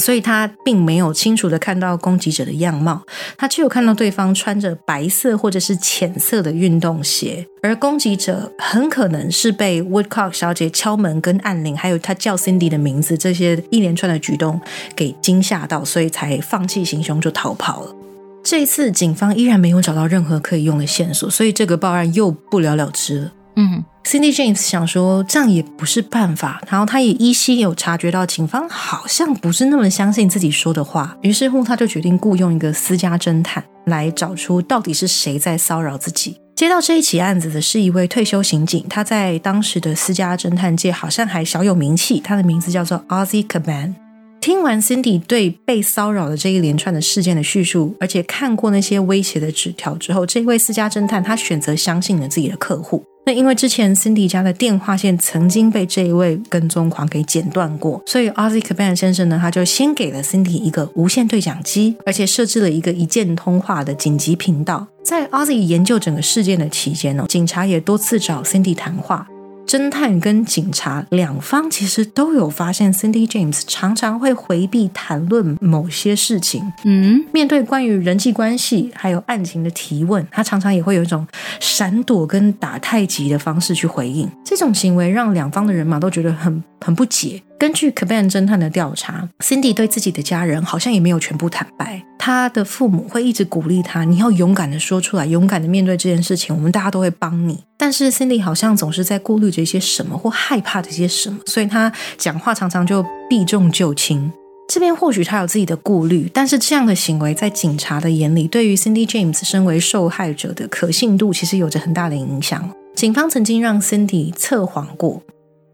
[SPEAKER 2] 所以他并没有清楚的看到攻击者的样貌，他只有看到对方穿着白色或者是浅色的运动鞋，而攻击者很可能是被 Woodcock 小姐敲门跟按铃，还有他叫 Cindy 的名字这些一连串的举动。给惊吓到，所以才放弃行凶就逃跑了。这一次，警方依然没有找到任何可以用的线索，所以这个报案又不了了之了。嗯，Cindy James 想说这样也不是办法，然后他也依稀有察觉到警方好像不是那么相信自己说的话，于是乎他就决定雇佣一个私家侦探来找出到底是谁在骚扰自己。接到这一起案子的是一位退休刑警，他在当时的私家侦探界好像还小有名气，他的名字叫做 Ozzy Caban。听完 Cindy 对被骚扰的这一连串的事件的叙述，而且看过那些威胁的纸条之后，这位私家侦探他选择相信了自己的客户。那因为之前 Cindy 家的电话线曾经被这一位跟踪狂给剪断过，所以 Ozzy Caban 先生呢，他就先给了 Cindy 一个无线对讲机，而且设置了一个一键通话的紧急频道。在 Ozzy 研究整个事件的期间呢，警察也多次找 Cindy 谈话。侦探跟警察两方其实都有发现，Cindy James 常常会回避谈论某些事情。嗯，面对关于人际关系还有案情的提问，他常常也会有一种闪躲跟打太极的方式去回应。这种行为让两方的人马都觉得很很不解。根据 k a b a n 侦探的调查，Cindy 对自己的家人好像也没有全部坦白。他的父母会一直鼓励他：“你要勇敢的说出来，勇敢的面对这件事情，我们大家都会帮你。”但是 Cindy 好像总是在顾虑着一些什么，或害怕着些什么，所以他讲话常常就避重就轻。这边或许他有自己的顾虑，但是这样的行为在警察的眼里，对于 Cindy James 身为受害者的可信度，其实有着很大的影响。警方曾经让 Cindy 测谎过。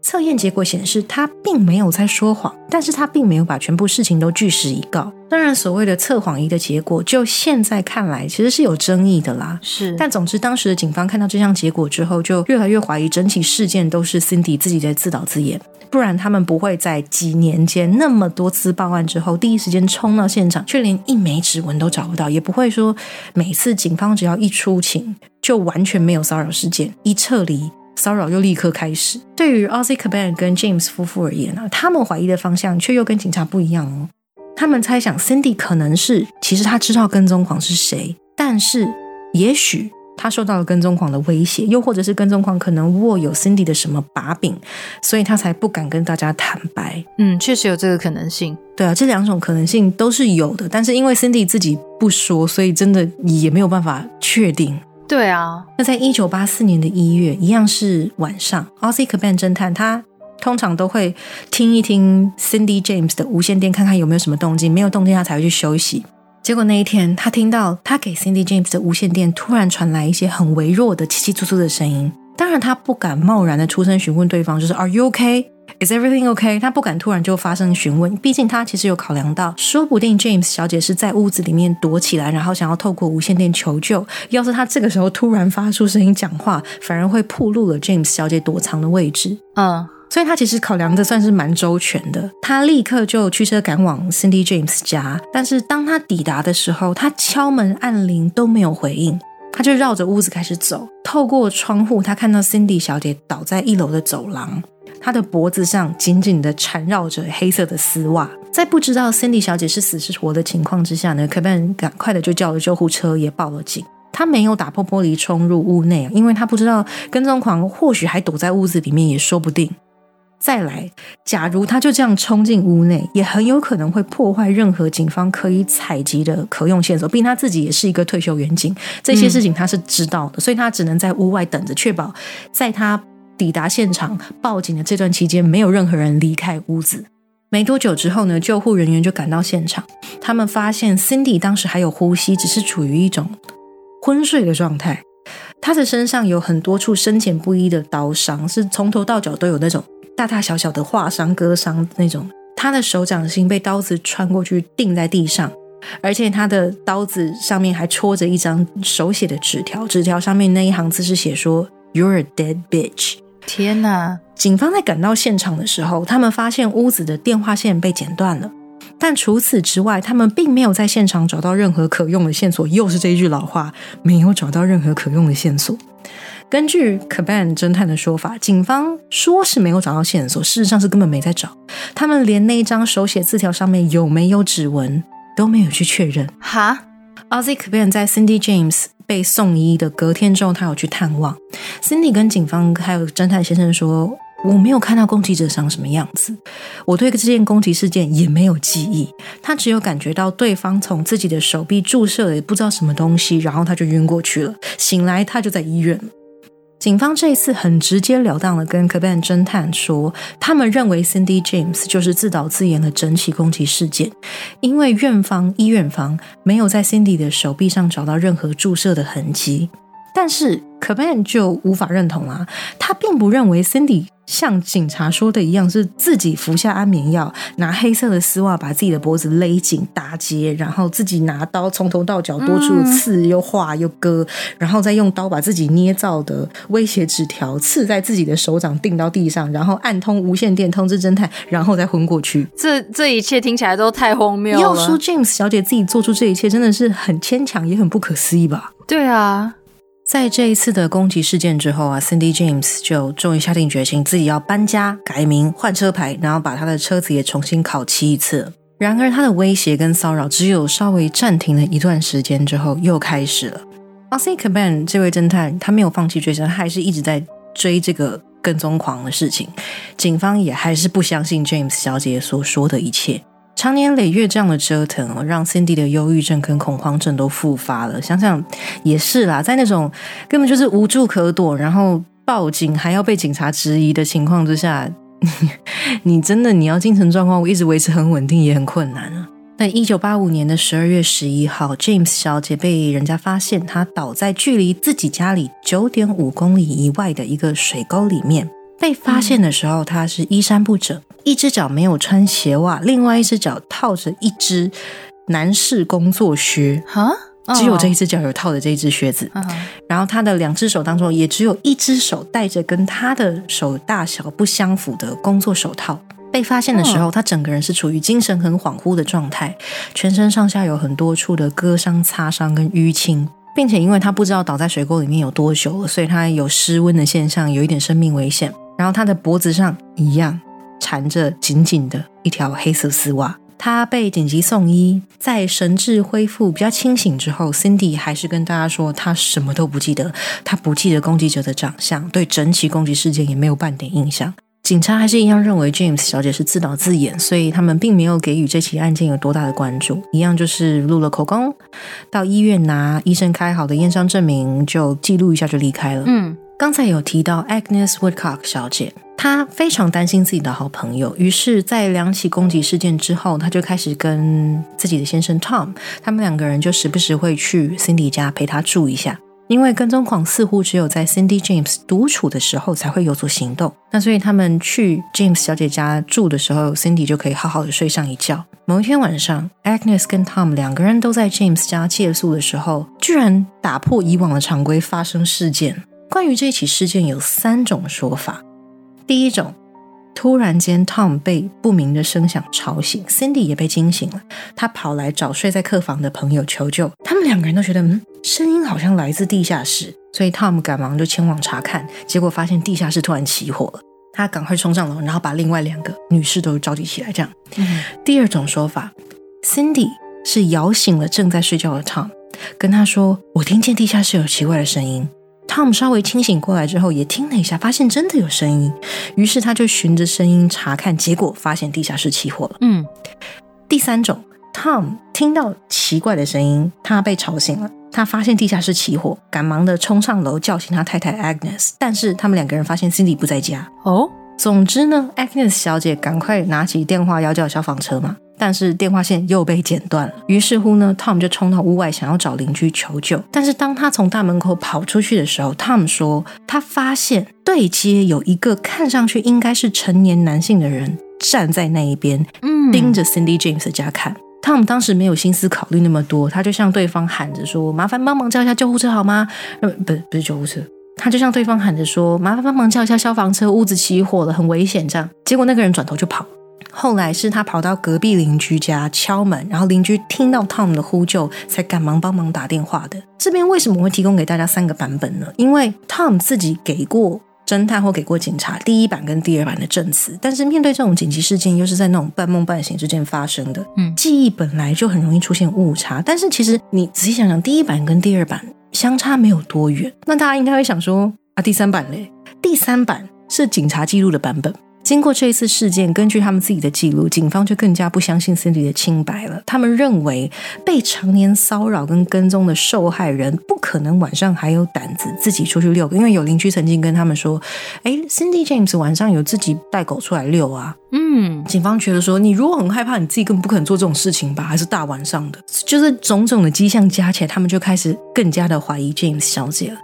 [SPEAKER 2] 测验结果显示，他并没有在说谎，但是他并没有把全部事情都据实以告。当然，所谓的测谎仪的结果，就现在看来其实是有争议的啦。
[SPEAKER 1] 是，
[SPEAKER 2] 但总之，当时的警方看到这项结果之后，就越来越怀疑整起事件都是 Cindy 自己在自导自演，不然他们不会在几年间那么多次报案之后，第一时间冲到现场，却连一枚指纹都找不到，也不会说每次警方只要一出勤，就完全没有骚扰事件，一撤离。骚扰又立刻开始。对于 Ozzy Caban 跟 James 夫妇而言呢，他们怀疑的方向却又跟警察不一样哦。他们猜想 Cindy 可能是，其实他知道跟踪狂是谁，但是也许他受到了跟踪狂的威胁，又或者是跟踪狂可能握有 Cindy 的什么把柄，所以他才不敢跟大家坦白。
[SPEAKER 1] 嗯，确实有这个可能性。
[SPEAKER 2] 对啊，这两种可能性都是有的，但是因为 Cindy 自己不说，所以真的也没有办法确定。
[SPEAKER 1] 对啊，
[SPEAKER 2] 那在一九八四年的一月，一样是晚上，Ozzy Caban 侦探他通常都会听一听 Cindy James 的无线电，看看有没有什么动静，没有动静他才会去休息。结果那一天，他听到他给 Cindy James 的无线电突然传来一些很微弱的稀稀疏疏的声音，当然他不敢贸然的出声询问对方，就是 Are you OK？okay？Is everything okay？他不敢突然就发生询问，毕竟他其实有考量到，说不定 James 小姐是在屋子里面躲起来，然后想要透过无线电求救。要是他这个时候突然发出声音讲话，反而会暴露了 James 小姐躲藏的位置。嗯，所以他其实考量的算是蛮周全的。他立刻就驱车赶往 Cindy James 家，但是当他抵达的时候，他敲门按铃都没有回应，他就绕着屋子开始走。透过窗户，他看到 Cindy 小姐倒在一楼的走廊。他的脖子上紧紧的缠绕着黑色的丝袜，在不知道 Cindy 小姐是死是活的情况之下呢 k e v i n 赶快的就叫了救护车，也报了警。他没有打破玻璃冲入屋内，因为他不知道跟踪狂或许还躲在屋子里面，也说不定。再来，假如他就这样冲进屋内，也很有可能会破坏任何警方可以采集的可用线索。毕竟他自己也是一个退休员警，这些事情他是知道的，所以他只能在屋外等着，确保在他。抵达现场报警的这段期间，没有任何人离开屋子。没多久之后呢，救护人员就赶到现场。他们发现 Cindy 当时还有呼吸，只是处于一种昏睡的状态。她的身上有很多处深浅不一的刀伤，是从头到脚都有那种大大小小的划伤、割伤那种。她的手掌心被刀子穿过去钉在地上，而且她的刀子上面还戳着一张手写的纸条，纸条上面那一行字是写说：“You're a dead bitch。”
[SPEAKER 1] 天哪！
[SPEAKER 2] 警方在赶到现场的时候，他们发现屋子的电话线被剪断了，但除此之外，他们并没有在现场找到任何可用的线索。又是这一句老话，没有找到任何可用的线索。根据 Caban 侦探的说法，警方说是没有找到线索，事实上是根本没在找。他们连那一张手写字条上面有没有指纹都没有去确认。
[SPEAKER 1] 哈
[SPEAKER 2] ，Ozzy Caban 在 Cindy James 被送医的隔天之后，他有去探望 Cindy，跟警方还有侦探先生说。我没有看到攻击者长什么样子，我对这件攻击事件也没有记忆。他只有感觉到对方从自己的手臂注射了不知道什么东西，然后他就晕过去了。醒来他就在医院。警方这一次很直截了当的跟 k a b a n 侦探说，他们认为 Cindy James 就是自导自演的整起攻击事件，因为院方医院方没有在 Cindy 的手臂上找到任何注射的痕迹。但是 Caban 就无法认同啊，他并不认为 Cindy。像警察说的一样，是自己服下安眠药，拿黑色的丝袜把自己的脖子勒紧打结，然后自己拿刀从头到脚多处刺，又划又割，然后再用刀把自己捏造的威胁纸条刺在自己的手掌，钉到地上，然后按通无线电通知侦探，然后再昏过去。
[SPEAKER 1] 这这一切听起来都太荒谬了。
[SPEAKER 2] 要说 James 小姐自己做出这一切，真的是很牵强，也很不可思议吧？
[SPEAKER 1] 对啊。
[SPEAKER 2] 在这一次的攻击事件之后啊，Cindy James 就终于下定决心，自己要搬家、改名、换车牌，然后把他的车子也重新烤漆一次。然而，他的威胁跟骚扰只有稍微暂停了一段时间之后，又开始了。a s i Caban 这位侦探，他没有放弃追查，他还是一直在追这个跟踪狂的事情。警方也还是不相信 James 小姐所说的一切。长年累月这样的折腾，让 Cindy 的忧郁症跟恐慌症都复发了。想想也是啦，在那种根本就是无处可躲，然后报警还要被警察质疑的情况之下，你真的你要精神状况一直维持很稳定也很困难啊。那一九八五年的十二月十一号，James 小姐被人家发现，她倒在距离自己家里九点五公里以外的一个水沟里面。被发现的时候，他是衣衫不整。一只脚没有穿鞋袜，另外一只脚套着一只男士工作靴，哈，只有这一只脚有套的这一只靴子。然后他的两只手当中也只有一只手戴着跟他的手大小不相符的工作手套。被发现的时候，他整个人是处于精神很恍惚的状态，全身上下有很多处的割伤、擦伤跟淤青，并且因为他不知道倒在水沟里面有多久了，所以他有失温的现象，有一点生命危险。然后他的脖子上一样。缠着紧紧的一条黑色丝袜，他被紧急送医，在神志恢复比较清醒之后，Cindy 还是跟大家说，他什么都不记得，他不记得攻击者的长相，对整起攻击事件也没有半点印象。警察还是一样认为 James 小姐是自导自演，所以他们并没有给予这起案件有多大的关注，一样就是录了口供，到医院拿医生开好的验伤证明，就记录一下就离开了。嗯，刚才有提到 Agnes Woodcock 小姐。她非常担心自己的好朋友，于是，在两起攻击事件之后，她就开始跟自己的先生 Tom，他们两个人就时不时会去 Cindy 家陪他住一下。因为跟踪狂似乎只有在 Cindy James 独处的时候才会有所行动，那所以他们去 James 小姐家住的时候，Cindy 就可以好好的睡上一觉。某一天晚上，Agnes 跟 Tom 两个人都在 James 家借宿的时候，居然打破以往的常规，发生事件。关于这起事件，有三种说法。第一种，突然间，Tom 被不明的声响吵醒，Cindy 也被惊醒了。他跑来找睡在客房的朋友求救。他们两个人都觉得，嗯，声音好像来自地下室，所以 Tom 赶忙就前往查看。结果发现地下室突然起火了，他赶快冲上楼，然后把另外两个女士都召集起来。这样，第二种说法，Cindy 是摇醒了正在睡觉的 Tom，跟他说：“我听见地下室有奇怪的声音。” Tom 稍微清醒过来之后，也听了一下，发现真的有声音，于是他就循着声音查看，结果发现地下室起火了。嗯，第三种，Tom 听到奇怪的声音，他被吵醒了，他发现地下室起火，赶忙的冲上楼叫醒他太太 Agnes，但是他们两个人发现 Cindy 不在家。哦，总之呢，Agnes 小姐赶快拿起电话要叫消防车嘛。但是电话线又被剪断了，于是乎呢，Tom 就冲到屋外想要找邻居求救。但是当他从大门口跑出去的时候，Tom 说他发现对街有一个看上去应该是成年男性的人站在那一边，嗯，盯着 Cindy James 家看。Tom 当时没有心思考虑那么多，他就向对方喊着说：“麻烦帮忙叫一下救护车好吗？”呃，不，不是救护车，他就向对方喊着说：“麻烦帮忙叫一下消防车，屋子起火了，很危险。”这样，结果那个人转头就跑。后来是他跑到隔壁邻居家敲门，然后邻居听到 Tom 的呼救，才赶忙帮忙打电话的。这边为什么会提供给大家三个版本呢？因为 Tom 自己给过。侦探或给过警察第一版跟第二版的证词，但是面对这种紧急事件，又是在那种半梦半醒之间发生的，嗯，记忆本来就很容易出现误差。但是其实你仔细想想，第一版跟第二版相差没有多远，那大家应该会想说啊，第三版嘞？第三版是警察记录的版本。经过这一次事件，根据他们自己的记录，警方就更加不相信 Cindy 的清白了。他们认为被常年骚扰跟跟踪的受害人不可能晚上还有胆子自己出去遛，因为有邻居曾经跟他们说：“哎，Cindy James 晚上有自己带狗出来遛啊。”嗯，警方觉得说，你如果很害怕，你自己根本不可能做这种事情吧？还是大晚上的，就是种种的迹象加起来，他们就开始更加的怀疑 James 小姐了。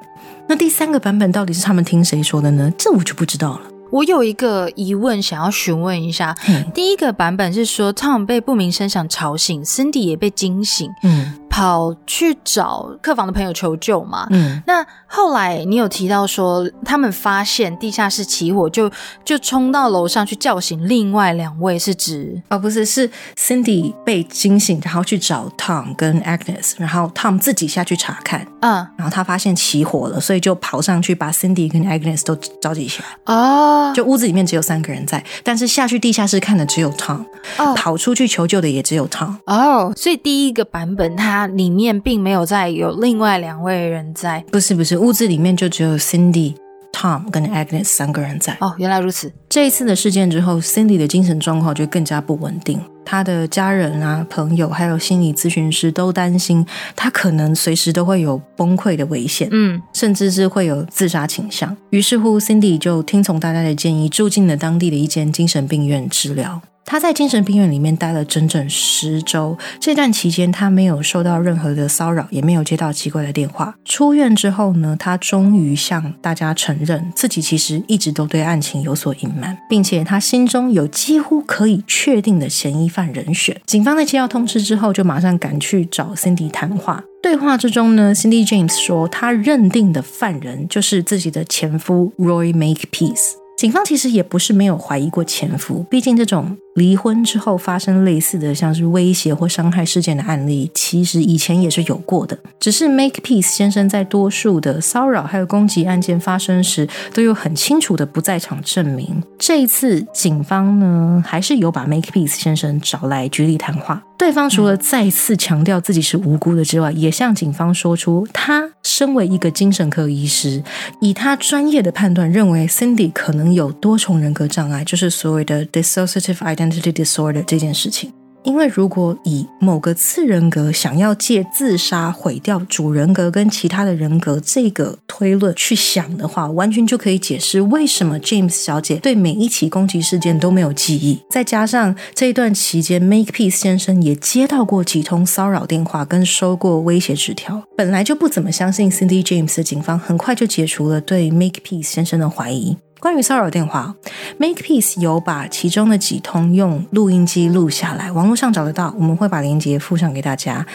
[SPEAKER 2] 那第三个版本到底是他们听谁说的呢？这我就不知道了。
[SPEAKER 1] 我有一个疑问，想要询问一下。第一个版本是说，Tom 被不明声响吵醒，Cindy 也被惊醒。嗯。跑去找客房的朋友求救嘛？嗯，那后来你有提到说，他们发现地下室起火，就就冲到楼上去叫醒另外两位，是指
[SPEAKER 2] 哦，不是，是 Cindy 被惊醒，然后去找 Tom 跟 Agnes，然后 Tom 自己下去查看，嗯，然后他发现起火了，所以就跑上去把 Cindy 跟 Agnes 都召集起来。哦，就屋子里面只有三个人在，但是下去地下室看的只有 Tom，哦，跑出去求救的也只有 Tom。
[SPEAKER 1] 哦，所以第一个版本他。里面并没有再有另外两位人在，
[SPEAKER 2] 不是不是，屋子里面就只有 Cindy、Tom 跟 Agnes 三个人在。
[SPEAKER 1] 哦，原来如此。
[SPEAKER 2] 这一次的事件之后，Cindy 的精神状况就更加不稳定，他的家人啊、朋友还有心理咨询师都担心他可能随时都会有崩溃的危险，嗯，甚至是会有自杀倾向。于是乎，Cindy 就听从大家的建议，住进了当地的一间精神病院治疗。他在精神病院里面待了整整十周，这段期间他没有受到任何的骚扰，也没有接到奇怪的电话。出院之后呢，他终于向大家承认自己其实一直都对案情有所隐瞒，并且他心中有几乎可以确定的嫌疑犯人选。警方在接到通知之后，就马上赶去找 Cindy 谈话。对话之中呢，Cindy James 说，他认定的犯人就是自己的前夫 Roy Makepeace。警方其实也不是没有怀疑过前夫，毕竟这种离婚之后发生类似的像是威胁或伤害事件的案例，其实以前也是有过的。只是 Makepeace 先生在多数的骚扰还有攻击案件发生时，都有很清楚的不在场证明。这一次，警方呢还是有把 Makepeace 先生找来局里谈话。对方除了再次强调自己是无辜的之外，也向警方说出，他身为一个精神科医师，以他专业的判断，认为 Cindy 可能有多重人格障碍，就是所谓的 dissociative identity entity disorder 这件事情。因为如果以某个次人格想要借自杀毁掉主人格跟其他的人格这个推论去想的话，完全就可以解释为什么 James 小姐对每一起攻击事件都没有记忆。再加上这一段期间，Makepeace 先生也接到过几通骚扰电话跟收过威胁纸条，本来就不怎么相信 Cindy James 的警方，很快就解除了对 Makepeace 先生的怀疑。关于骚扰电话，Makepeace 有把其中的几通用录音机录下来，网络上找得到，我们会把链接附上给大家。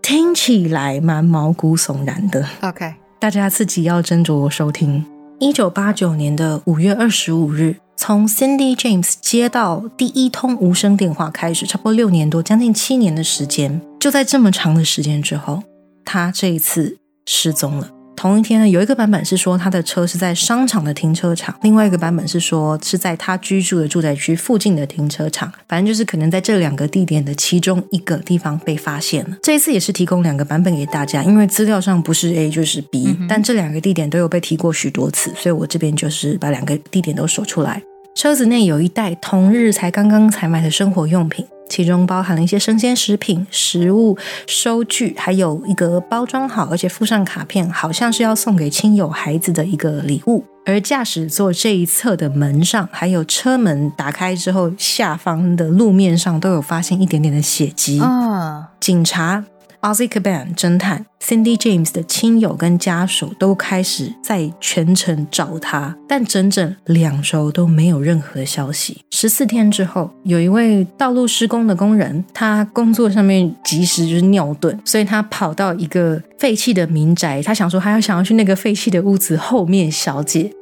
[SPEAKER 2] 听起来蛮毛骨悚然的。
[SPEAKER 1] OK，
[SPEAKER 2] 大家自己要斟酌收听。一九八九年的五月二十五日，从 Cindy James 接到第一通无声电话开始，差不多六年多，将近七年的时间，就在这么长的时间之后，他这一次失踪了。同一天呢，有一个版本是说他的车是在商场的停车场，另外一个版本是说是在他居住的住宅区附近的停车场。反正就是可能在这两个地点的其中一个地方被发现了。这一次也是提供两个版本给大家，因为资料上不是 A 就是 B，但这两个地点都有被提过许多次，所以我这边就是把两个地点都说出来。车子内有一袋同日才刚刚采买的生活用品。其中包含了一些生鲜食品、食物收据，还有一个包装好而且附上卡片，好像是要送给亲友孩子的一个礼物。而驾驶座这一侧的门上，还有车门打开之后下方的路面上，都有发现一点点的血迹。啊，警察。Ozzy Caban 侦探 Cindy James 的亲友跟家属都开始在全程找他，但整整两周都没有任何消息。十四天之后，有一位道路施工的工人，他工作上面及时就是尿遁，所以他跑到一个废弃的民宅，他想说他要想要去那个废弃的屋子后面小解，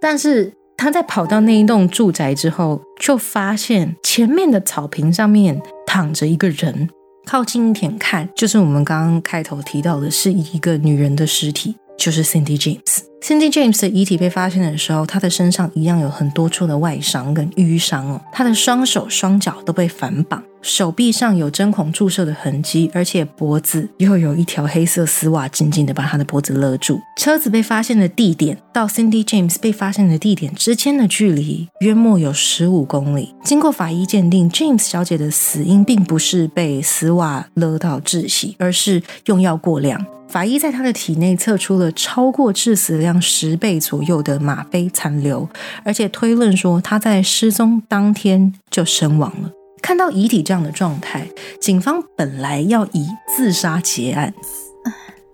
[SPEAKER 2] 但是。他在跑到那一栋住宅之后，就发现前面的草坪上面躺着一个人。靠近一点看，就是我们刚刚开头提到的，是一个女人的尸体，就是 Cindy James。Cindy James 的遗体被发现的时候，她的身上一样有很多处的外伤跟淤伤哦。她的双手双脚都被反绑，手臂上有针孔注射的痕迹，而且脖子又有一条黑色丝袜紧紧的把她的脖子勒住。车子被发现的地点到 Cindy James 被发现的地点之间的距离约莫有十五公里。经过法医鉴定，James 小姐的死因并不是被丝袜勒到窒息，而是用药过量。法医在她的体内测出了超过致死量十倍左右的吗啡残留，而且推论说他在失踪当天就身亡了。看到遗体这样的状态，警方本来要以自杀结案，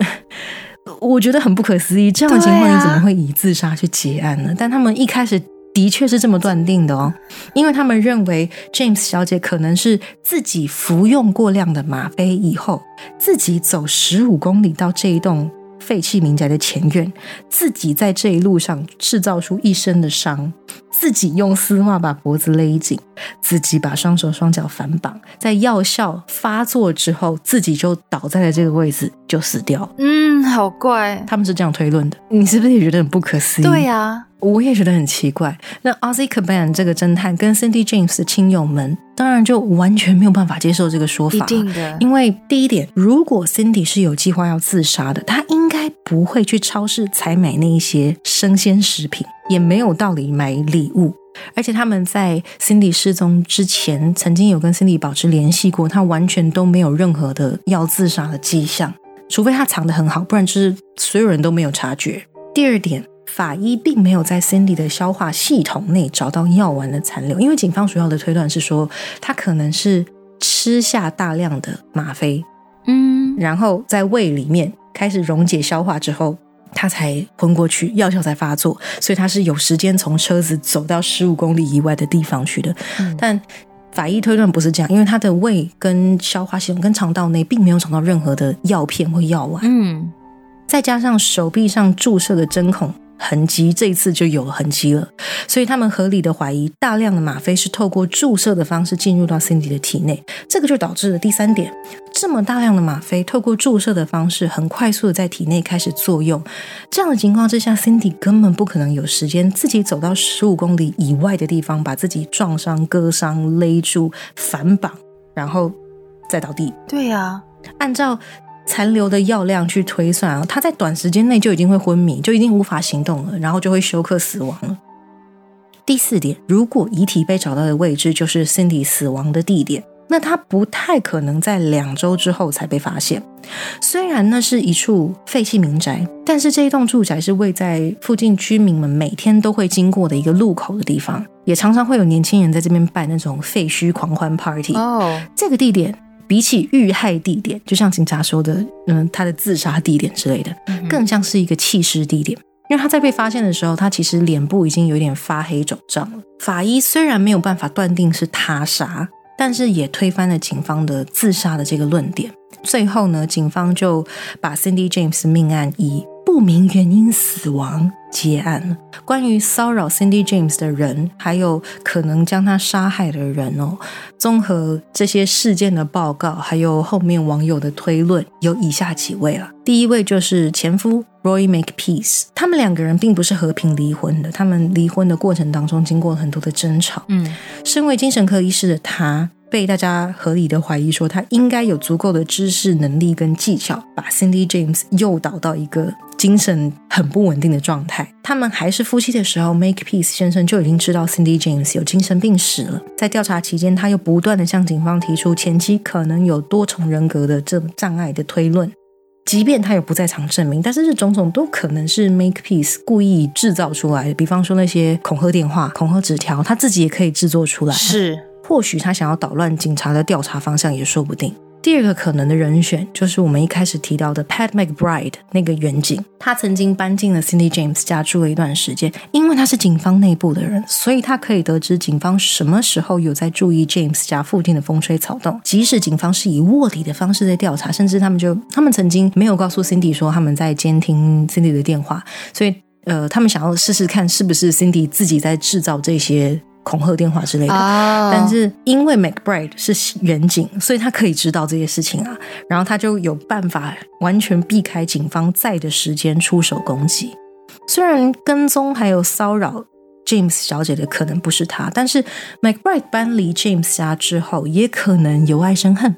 [SPEAKER 2] 我觉得很不可思议。这样的情况你怎么会以自杀去结案呢？但他们一开始。的确是这么断定的哦，因为他们认为 James 小姐可能是自己服用过量的吗啡以后，自己走十五公里到这一栋废弃民宅的前院，自己在这一路上制造出一身的伤，自己用丝袜把脖子勒紧，自己把双手双脚反绑，在药效发作之后，自己就倒在了这个位置就死掉。
[SPEAKER 1] 嗯，好怪，
[SPEAKER 2] 他们是这样推论的，你是不是也觉得很不可思议？
[SPEAKER 1] 对呀。
[SPEAKER 2] 我也觉得很奇怪。那 Ozzy Caban 这个侦探跟 Cindy James 的亲友们，当然就完全没有办法接受这个说法。一
[SPEAKER 1] 定的，
[SPEAKER 2] 因为第一点，如果 Cindy 是有计划要自杀的，他应该不会去超市采买那一些生鲜食品，也没有道理买礼物。而且他们在 Cindy 失踪之前，曾经有跟 Cindy 保持联系过，他完全都没有任何的要自杀的迹象，除非他藏得很好，不然就是所有人都没有察觉。第二点。法医并没有在 Cindy 的消化系统内找到药丸的残留，因为警方主要的推断是说，他可能是吃下大量的吗啡，嗯，然后在胃里面开始溶解消化之后，他才昏过去，药效才发作，所以他是有时间从车子走到十五公里以外的地方去的。但法医推断不是这样，因为他的胃跟消化系统跟肠道内并没有找到任何的药片或药丸，嗯，再加上手臂上注射的针孔。痕迹这一次就有了痕迹了，所以他们合理的怀疑大量的吗啡是透过注射的方式进入到 Cindy 的体内，这个就导致了第三点，这么大量的吗啡透过注射的方式很快速的在体内开始作用，这样的情况之下，Cindy 根本不可能有时间自己走到十五公里以外的地方把自己撞伤、割伤、勒住、反绑，然后再倒地。
[SPEAKER 1] 对呀，
[SPEAKER 2] 按照。残留的药量去推算啊，他在短时间内就已经会昏迷，就已经无法行动了，然后就会休克死亡了。第四点，如果遗体被找到的位置就是 Cindy 死亡的地点，那他不太可能在两周之后才被发现。虽然那是一处废弃民宅，但是这一栋住宅是位在附近居民们每天都会经过的一个路口的地方，也常常会有年轻人在这边办那种废墟狂欢 party。哦，这个地点。比起遇害地点，就像警察说的，嗯，他的自杀地点之类的，更像是一个弃尸地点。因为他在被发现的时候，他其实脸部已经有点发黑肿胀了。法医虽然没有办法断定是他杀，但是也推翻了警方的自杀的这个论点。最后呢，警方就把 Cindy James 命案以不明原因死亡。结案了。关于骚扰 Cindy James 的人，还有可能将他杀害的人哦，综合这些事件的报告，还有后面网友的推论，有以下几位了。第一位就是前夫 Roy Makepeace，他们两个人并不是和平离婚的，他们离婚的过程当中经过了很多的争吵。嗯，身为精神科医师的他。被大家合理的怀疑说，他应该有足够的知识、能力跟技巧，把 Cindy James 诱导到一个精神很不稳定的状态。他们还是夫妻的时候，Make Peace 先生就已经知道 Cindy James 有精神病史了。在调查期间，他又不断的向警方提出前妻可能有多重人格的这障碍的推论。即便他有不在场证明，但是这种种都可能是 Make Peace 故意制造出来的。比方说那些恐吓电话、恐吓纸条，他自己也可以制作出来。
[SPEAKER 1] 是。
[SPEAKER 2] 或许他想要捣乱警察的调查方向也说不定。第二个可能的人选就是我们一开始提到的 Pat McBride 那个远景，他曾经搬进了 Cindy James 家住了一段时间，因为他是警方内部的人，所以他可以得知警方什么时候有在注意 James 家附近的风吹草动。即使警方是以卧底的方式在调查，甚至他们就 他们曾经没有告诉 Cindy 说他们在监听 Cindy 的电话，所以。呃，他们想要试试看是不是 Cindy 自己在制造这些恐吓电话之类的。但是因为 McBride 是远警，所以他可以知道这些事情啊，然后他就有办法完全避开警方在的时间出手攻击。虽然跟踪还有骚扰 James 小姐的可能不是他，但是 McBride 搬离 James 家之后，也可能由爱生恨，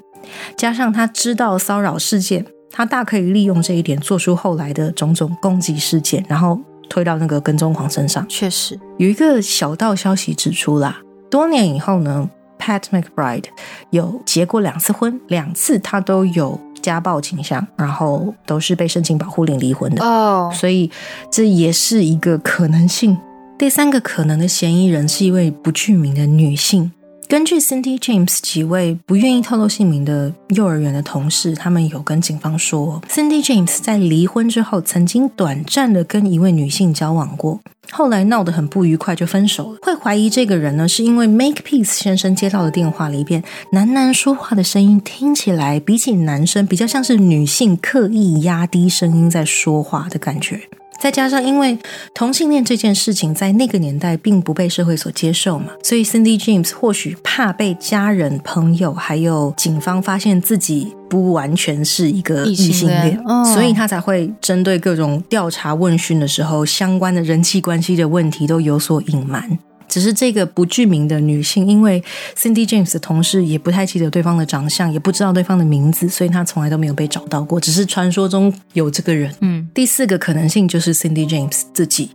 [SPEAKER 2] 加上他知道骚扰事件。他大可以利用这一点，做出后来的种种攻击事件，然后推到那个跟踪狂身上。
[SPEAKER 1] 确实，
[SPEAKER 2] 有一个小道消息指出啦，多年以后呢，Pat McBride 有结过两次婚，两次他都有家暴倾向，然后都是被申请保护令离婚的。哦，所以这也是一个可能性。第三个可能的嫌疑人是一位不具名的女性。根据 Cindy James 几位不愿意透露姓名的幼儿园的同事，他们有跟警方说，Cindy James 在离婚之后曾经短暂的跟一位女性交往过，后来闹得很不愉快就分手了。会怀疑这个人呢，是因为 Make Peace 先生接到的电话里边男男说话的声音听起来比起男生比较像是女性刻意压低声音在说话的感觉。再加上，因为同性恋这件事情在那个年代并不被社会所接受嘛，所以 Cindy James 或许怕被家人、朋友还有警方发现自己不完全是一个异性恋，所以他才会针对各种调查问讯的时候，相关的人际关系的问题都有所隐瞒。只是这个不具名的女性，因为 Cindy James 的同事也不太记得对方的长相，也不知道对方的名字，所以她从来都没有被找到过。只是传说中有这个人。嗯，第四个可能性就是 Cindy James 自己。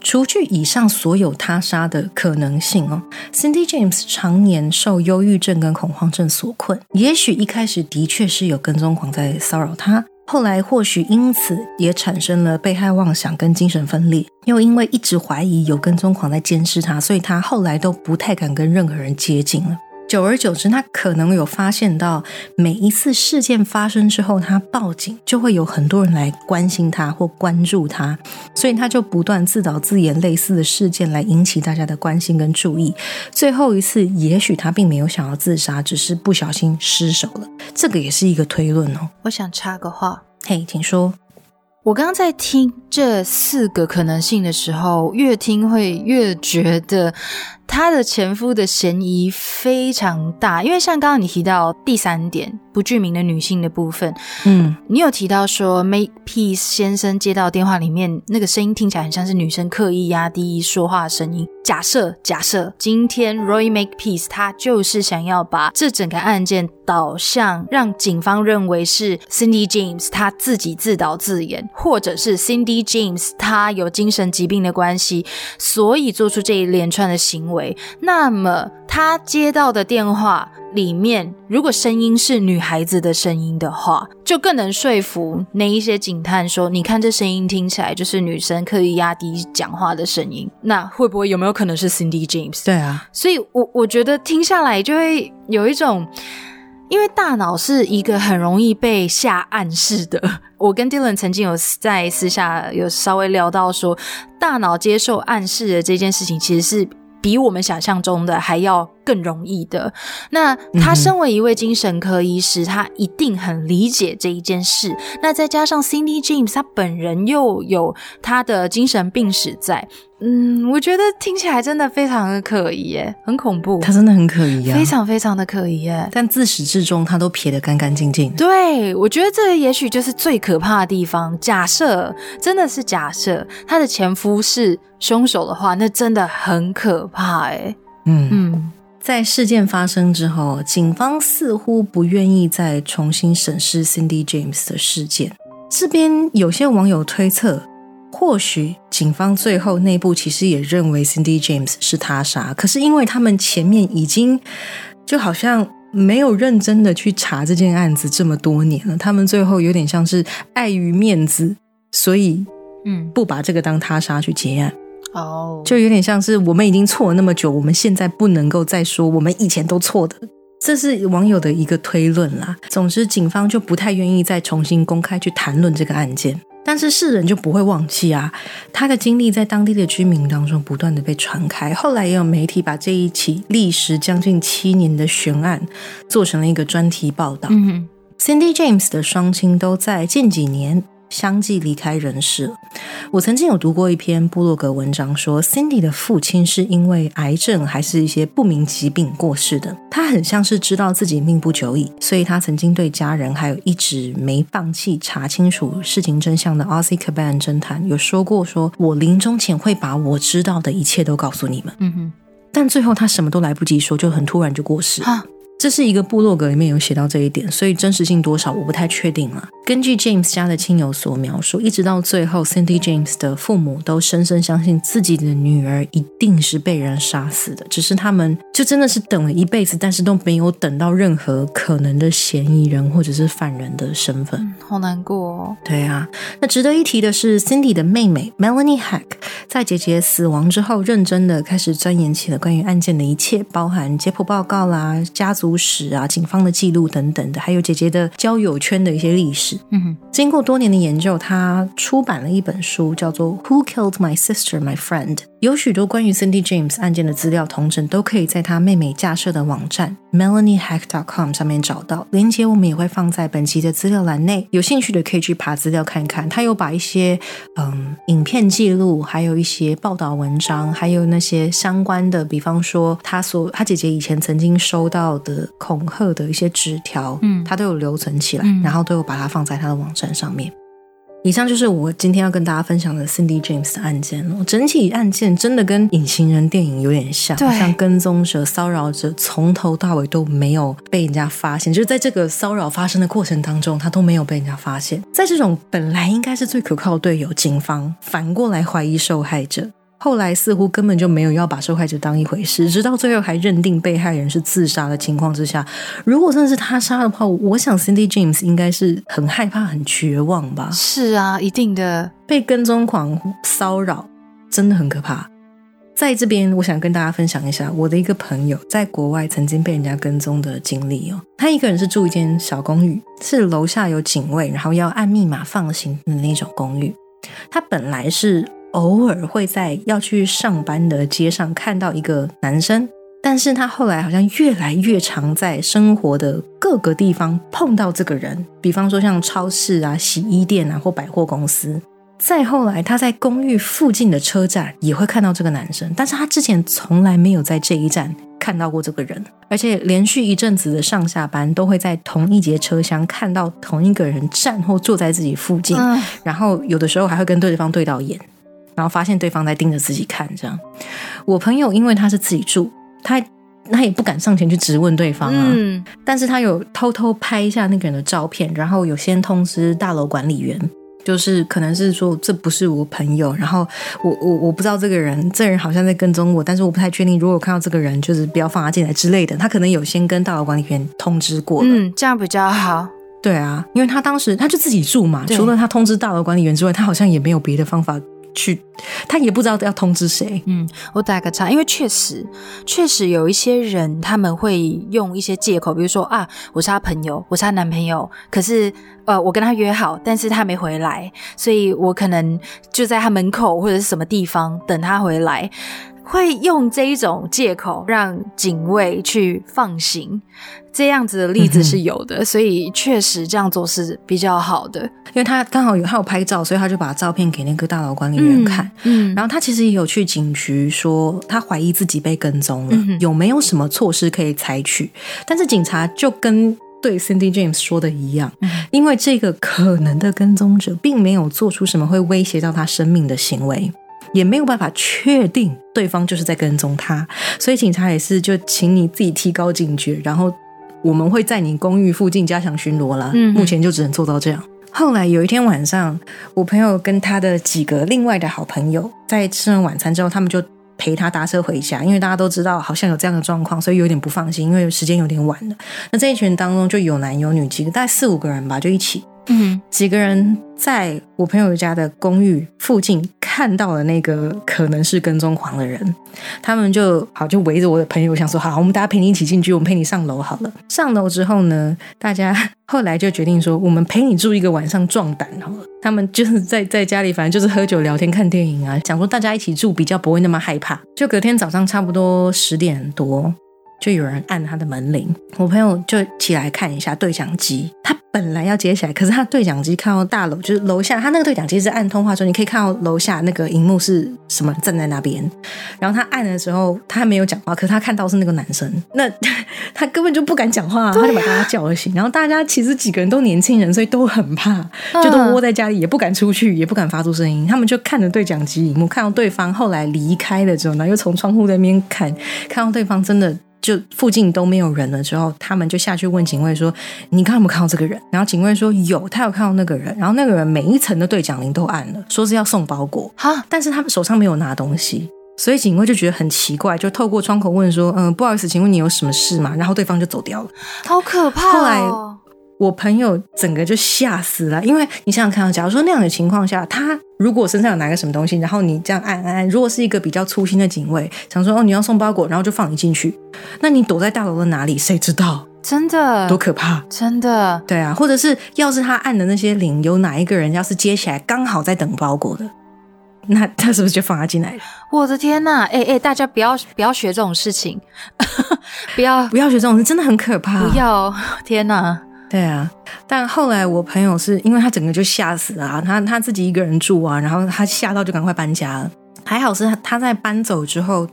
[SPEAKER 2] 除去以上所有他杀的可能性哦，Cindy James 常年受忧郁症跟恐慌症所困，也许一开始的确是有跟踪狂在骚扰他。后来或许因此也产生了被害妄想跟精神分裂，又因为一直怀疑有跟踪狂在监视他，所以他后来都不太敢跟任何人接近了。久而久之，他可能有发现到，每一次事件发生之后，他报警就会有很多人来关心他或关注他，所以他就不断自导自演类似的事件来引起大家的关心跟注意。最后一次，也许他并没有想要自杀，只是不小心失手了。这个也是一个推论哦。
[SPEAKER 1] 我想插个话，
[SPEAKER 2] 嘿，请说。
[SPEAKER 1] 我刚刚在听这四个可能性的时候，越听会越觉得。他的前夫的嫌疑非常大，因为像刚刚你提到第三点不具名的女性的部分，嗯，你有提到说 Make Peace 先生接到电话里面那个声音听起来很像是女生刻意压低说话的声音。假设假设今天 Roy Make Peace 他就是想要把这整个案件导向让警方认为是 Cindy James 他自己自导自演，或者是 Cindy James 他有精神疾病的关系，所以做出这一连串的行为。那么他接到的电话里面，如果声音是女孩子的声音的话，就更能说服那一些警探说：“你看这声音听起来就是女生刻意压低讲话的声音。”那会不会有没有可能是 Cindy James？
[SPEAKER 2] 对啊，
[SPEAKER 1] 所以我我觉得听下来就会有一种，因为大脑是一个很容易被下暗示的。我跟蒂伦曾经有在私下有稍微聊到说，大脑接受暗示的这件事情其实是。比我们想象中的还要更容易的。那他身为一位精神科医师，他一定很理解这一件事。那再加上 Cindy James，他本人又有他的精神病史在。嗯，我觉得听起来真的非常的可疑耶，很恐怖。
[SPEAKER 2] 他真的很可疑啊，
[SPEAKER 1] 非常非常的可疑耶。
[SPEAKER 2] 但自始至终，他都撇得干干净净。
[SPEAKER 1] 对，我觉得这也许就是最可怕的地方。假设真的是假设，他的前夫是凶手的话，那真的很可怕哎。嗯
[SPEAKER 2] 嗯，在事件发生之后，警方似乎不愿意再重新审视 Cindy James 的事件。这边有些网友推测。或许警方最后内部其实也认为 Cindy James 是他杀，可是因为他们前面已经就好像没有认真的去查这件案子这么多年了，他们最后有点像是碍于面子，所以嗯不把这个当他杀去结案哦，就有点像是我们已经错了那么久，我们现在不能够再说我们以前都错的，这是网友的一个推论啦。总之，警方就不太愿意再重新公开去谈论这个案件。但是世人就不会忘记啊，他的经历在当地的居民当中不断的被传开。后来也有媒体把这一起历时将近七年的悬案做成了一个专题报道。Cindy James 的双亲都在近几年相继离开人世了。我曾经有读过一篇布洛格文章，说 Cindy 的父亲是因为癌症还是一些不明疾病过世的。他很像是知道自己命不久矣，所以他曾经对家人还有一直没放弃查清楚事情真相的 Ozzy Caban 侦探有说过：说我临终前会把我知道的一切都告诉你们。嗯哼，但最后他什么都来不及说，就很突然就过世。这是一个部落格里面有写到这一点，所以真实性多少我不太确定了。根据 James 家的亲友所描述，一直到最后，Cindy James 的父母都深深相信自己的女儿一定是被人杀死的，只是他们就真的是等了一辈子，但是都没有等到任何可能的嫌疑人或者是犯人的身份，
[SPEAKER 1] 好难过。哦。
[SPEAKER 2] 对啊，那值得一提的是，Cindy 的妹妹 Melanie Hack 在姐姐死亡之后，认真的开始钻研起了关于案件的一切，包含解剖报告啦、家族。史啊，警方的记录等等的，还有姐姐的交友圈的一些历史。嗯哼，经过多年的研究，他出版了一本书，叫做《Who Killed My Sister, My Friend》。有许多关于 Cindy James 案件的资料同整，都可以在他妹妹架设的网站 MelanieHack.com 上面找到。链接我们也会放在本集的资料栏内，有兴趣的可以去爬资料看看。他有把一些嗯影片记录，还有一些报道文章，还有那些相关的，比方说他所他姐姐以前曾经收到的恐吓的一些纸条，嗯，他都有留存起来，然后都有把它放在他的网站上面。以上就是我今天要跟大家分享的 Cindy James 的案件了。整体案件真的跟隐形人电影有点像，像跟踪者、骚扰者，从头到尾都没有被人家发现。就是在这个骚扰发生的过程当中，他都没有被人家发现。在这种本来应该是最可靠的队友，警方反过来怀疑受害者。后来似乎根本就没有要把受害者当一回事，直到最后还认定被害人是自杀的情况之下，如果真的是他杀的话，我想 Cindy James 应该是很害怕、很绝望吧？
[SPEAKER 1] 是啊，一定的。
[SPEAKER 2] 被跟踪狂骚扰真的很可怕。在这边，我想跟大家分享一下我的一个朋友在国外曾经被人家跟踪的经历哦。他一个人是住一间小公寓，是楼下有警卫，然后要按密码放行的那种公寓。他本来是。偶尔会在要去上班的街上看到一个男生，但是他后来好像越来越常在生活的各个地方碰到这个人，比方说像超市啊、洗衣店啊或百货公司。再后来，他在公寓附近的车站也会看到这个男生，但是他之前从来没有在这一站看到过这个人，而且连续一阵子的上下班都会在同一节车厢看到同一个人站或坐在自己附近，然后有的时候还会跟对方对到眼。然后发现对方在盯着自己看，这样。我朋友因为他是自己住，他他也不敢上前去质问对方啊。嗯。但是他有偷偷拍一下那个人的照片，然后有先通知大楼管理员，就是可能是说这不是我朋友，然后我我我不知道这个人，这人好像在跟踪我，但是我不太确定。如果看到这个人，就是不要放他进来之类的。他可能有先跟大楼管理员通知过了。
[SPEAKER 1] 嗯，这样比较好。
[SPEAKER 2] 对啊，因为他当时他就自己住嘛，除了他通知大楼管理员之外，他好像也没有别的方法。去，他也不知道要通知谁。
[SPEAKER 1] 嗯，我打个岔，因为确实，确实有一些人他们会用一些借口，比如说啊，我是他朋友，我是他男朋友，可是呃，我跟他约好，但是他没回来，所以我可能就在他门口或者是什么地方等他回来。会用这一种借口让警卫去放行，这样子的例子是有的，所以确实这样做是比较好的。
[SPEAKER 2] 因为他刚好有他有拍照，所以他就把照片给那个大楼管理员看。嗯，然后他其实也有去警局说他怀疑自己被跟踪了，有没有什么措施可以采取？但是警察就跟对 Cindy James 说的一样，因为这个可能的跟踪者并没有做出什么会威胁到他生命的行为。也没有办法确定对方就是在跟踪他，所以警察也是就请你自己提高警觉，然后我们会在你公寓附近加强巡逻了。嗯，目前就只能做到这样。后来有一天晚上，我朋友跟他的几个另外的好朋友在吃完晚餐之后，他们就陪他搭车回家，因为大家都知道好像有这样的状况，所以有点不放心，因为时间有点晚了。那这一群当中就有男有女几个，大概四五个人吧，就一起。嗯，几个人在我朋友家的公寓附近看到了那个可能是跟踪狂的人，他们就好就围着我的朋友，想说好，我们大家陪你一起进去，我们陪你上楼好了。上楼之后呢，大家 后来就决定说，我们陪你住一个晚上壮胆好了。他们就是在在家里，反正就是喝酒聊天、看电影啊，想说大家一起住比较不会那么害怕。就隔天早上差不多十点多，就有人按他的门铃，我朋友就起来看一下对讲机，他。本来要接起来，可是他对讲机看到大楼，就是楼下，他那个对讲机是按通话说，你可以看到楼下那个荧幕是什么站在那边。然后他按的时候，他还没有讲话，可是他看到是那个男生，那他根本就不敢讲话，他就把大家叫醒。然后大家其实几个人都年轻人，所以都很怕，就都窝在家里，也不敢出去，也不敢发出声音。他们就看着对讲机荧幕，看到对方后来离开了之后，呢，又从窗户那边看，看到对方真的。就附近都没有人了之后，他们就下去问警卫说：“你刚刚有没有看到这个人？”然后警卫说：“有，他有看到那个人。”然后那个人每一层的对讲铃都按了，说是要送包裹。哈，但是他们手上没有拿东西，所以警卫就觉得很奇怪，就透过窗口问说：“嗯，不好意思，请问你有什么事吗？”然后对方就走掉了，
[SPEAKER 1] 好可怕。
[SPEAKER 2] 后来我朋友整个就吓死了，因为你想想看，假如说那样的情况下，他。如果身上有拿个什么东西，然后你这样按按按，如果是一个比较粗心的警卫，想说哦你要送包裹，然后就放你进去，那你躲在大楼的哪里？谁知道？
[SPEAKER 1] 真的
[SPEAKER 2] 多可怕！
[SPEAKER 1] 真的
[SPEAKER 2] 对啊，或者是要是他按的那些铃，有哪一个人要是接起来刚好在等包裹的，那他是不是就放他进来了？
[SPEAKER 1] 我的天呐！哎哎，大家不要不要学这种事情，不要
[SPEAKER 2] 不要学这种事，真的很可怕！
[SPEAKER 1] 不要！天呐！
[SPEAKER 2] 对啊，但后来我朋友是因为他整个就吓死了，他他自己一个人住啊，然后他吓到就赶快搬家了。还好是他他在搬走之后，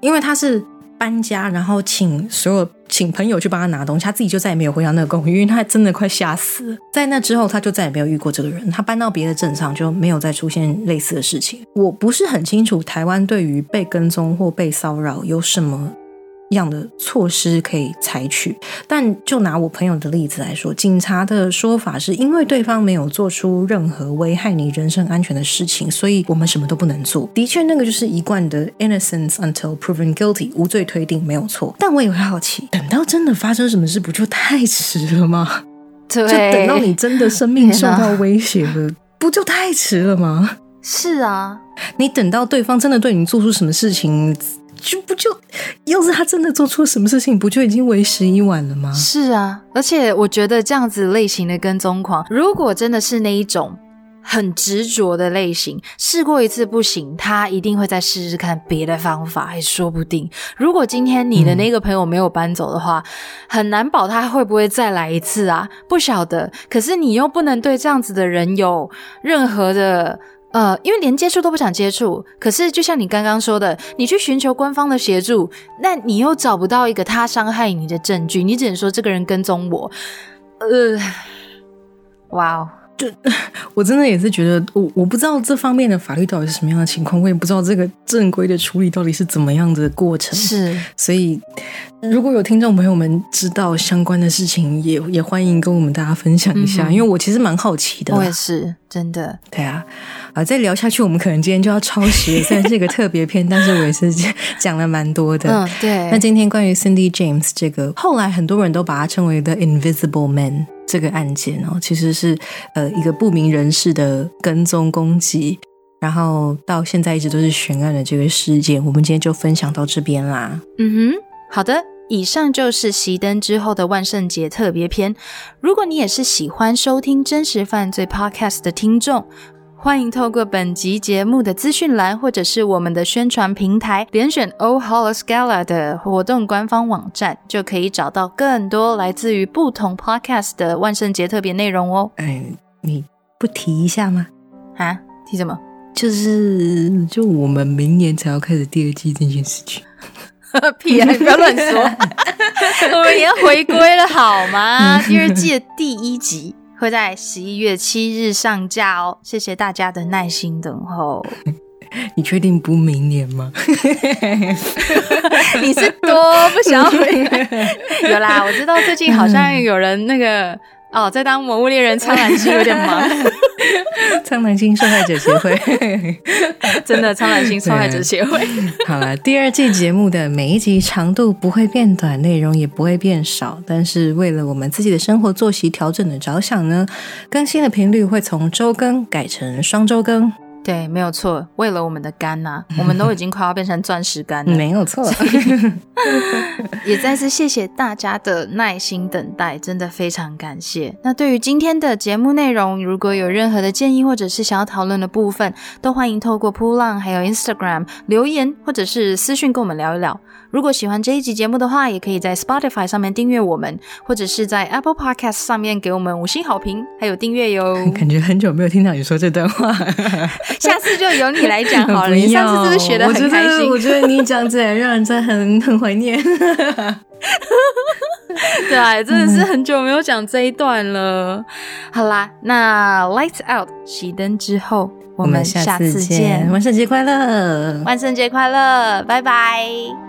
[SPEAKER 2] 因为他是搬家，然后请所有请朋友去帮他拿东西，他自己就再也没有回到那个公寓，因为他真的快吓死了。在那之后，他就再也没有遇过这个人。他搬到别的镇上就没有再出现类似的事情。我不是很清楚台湾对于被跟踪或被骚扰有什么。样的措施可以采取，但就拿我朋友的例子来说，警察的说法是因为对方没有做出任何危害你人身安全的事情，所以我们什么都不能做。的确，那个就是一贯的 innocence until proven guilty，无罪推定没有错。但我也会好奇，等到真的发生什么事，不就太迟了吗？
[SPEAKER 1] 对，
[SPEAKER 2] 就等到你真的生命受到威胁了，不就太迟了吗？
[SPEAKER 1] 是啊，
[SPEAKER 2] 你等到对方真的对你做出什么事情。就不就，要是他真的做错什么事情，不就已经为时已晚了吗？
[SPEAKER 1] 是啊，而且我觉得这样子类型的跟踪狂，如果真的是那一种很执着的类型，试过一次不行，他一定会再试试看别的方法，还说不定。如果今天你的那个朋友没有搬走的话，很难保他会不会再来一次啊？不晓得。可是你又不能对这样子的人有任何的。呃，因为连接触都不想接触，可是就像你刚刚说的，你去寻求官方的协助，那你又找不到一个他伤害你的证据，你只能说这个人跟踪我。呃，哇哦，
[SPEAKER 2] 就我真的也是觉得，我我不知道这方面的法律到底是什么样的情况，我也不知道这个正规的处理到底是怎么样的过程。
[SPEAKER 1] 是，
[SPEAKER 2] 所以如果有听众朋友们知道相关的事情，也也欢迎跟我们大家分享一下，因为我其实蛮好奇的。
[SPEAKER 1] 我也是，真的，
[SPEAKER 2] 对啊。啊，再聊下去，我们可能今天就要超时，虽然是一个特别篇，但是我也是讲了蛮多的。
[SPEAKER 1] 嗯，对。
[SPEAKER 2] 那今天关于 Cindy James 这个，后来很多人都把它称为 The Invisible Man 这个案件哦，其实是呃一个不明人士的跟踪攻击，然后到现在一直都是悬案的这个事件，我们今天就分享到这边啦。
[SPEAKER 1] 嗯哼，好的，以上就是熄灯之后的万圣节特别篇。如果你也是喜欢收听真实犯罪 Podcast 的听众。欢迎透过本集节目的资讯栏，或者是我们的宣传平台，点选 O Hollow Scala 的活动官方网站，就可以找到更多来自于不同 Podcast 的万圣节特别内容哦。
[SPEAKER 2] 哎，你不提一下吗？
[SPEAKER 1] 啊，提什么？
[SPEAKER 2] 就是就我们明年才要开始第二季这件事情。
[SPEAKER 1] 屁啊！你不要乱说，我们也要回归了好吗？第二季的第一集。会在十一月七日上架哦，谢谢大家的耐心等候。
[SPEAKER 2] 你确定不明年吗？
[SPEAKER 1] 你是多不想回？有啦，我知道最近好像有人那个。哦，在当《魔物猎人》苍兰星有点忙，
[SPEAKER 2] 苍兰星受害者协会，
[SPEAKER 1] 真的苍兰星受害者协会。
[SPEAKER 2] 好了，第二季节目的每一集长度不会变短，内容也不会变少，但是为了我们自己的生活作息调整的着想呢，更新的频率会从周更改成双周更。
[SPEAKER 1] 对，没有错。为了我们的肝呐，我们都已经快要变成钻石肝了。
[SPEAKER 2] 没有错。
[SPEAKER 1] 也再次谢谢大家的耐心等待，真的非常感谢。那对于今天的节目内容，如果有任何的建议或者是想要讨论的部分，都欢迎透过扑浪还有 Instagram 留言或者是私讯跟我们聊一聊。如果喜欢这一集节目的话，也可以在 Spotify 上面订阅我们，或者是在 Apple Podcast 上面给我们五星好评，还有订阅哟。
[SPEAKER 2] 感觉很久没有听到你说这段话，
[SPEAKER 1] 下次就由你来讲好了。你上次是不是学的很开心？
[SPEAKER 2] 我觉得你讲起来让人真的很很怀念。
[SPEAKER 1] 对，真的是很久没有讲这一段了。好啦，那 Lights Out 熄灯之后，我们下次见。
[SPEAKER 2] 万圣节快乐！
[SPEAKER 1] 万圣节快乐！拜拜。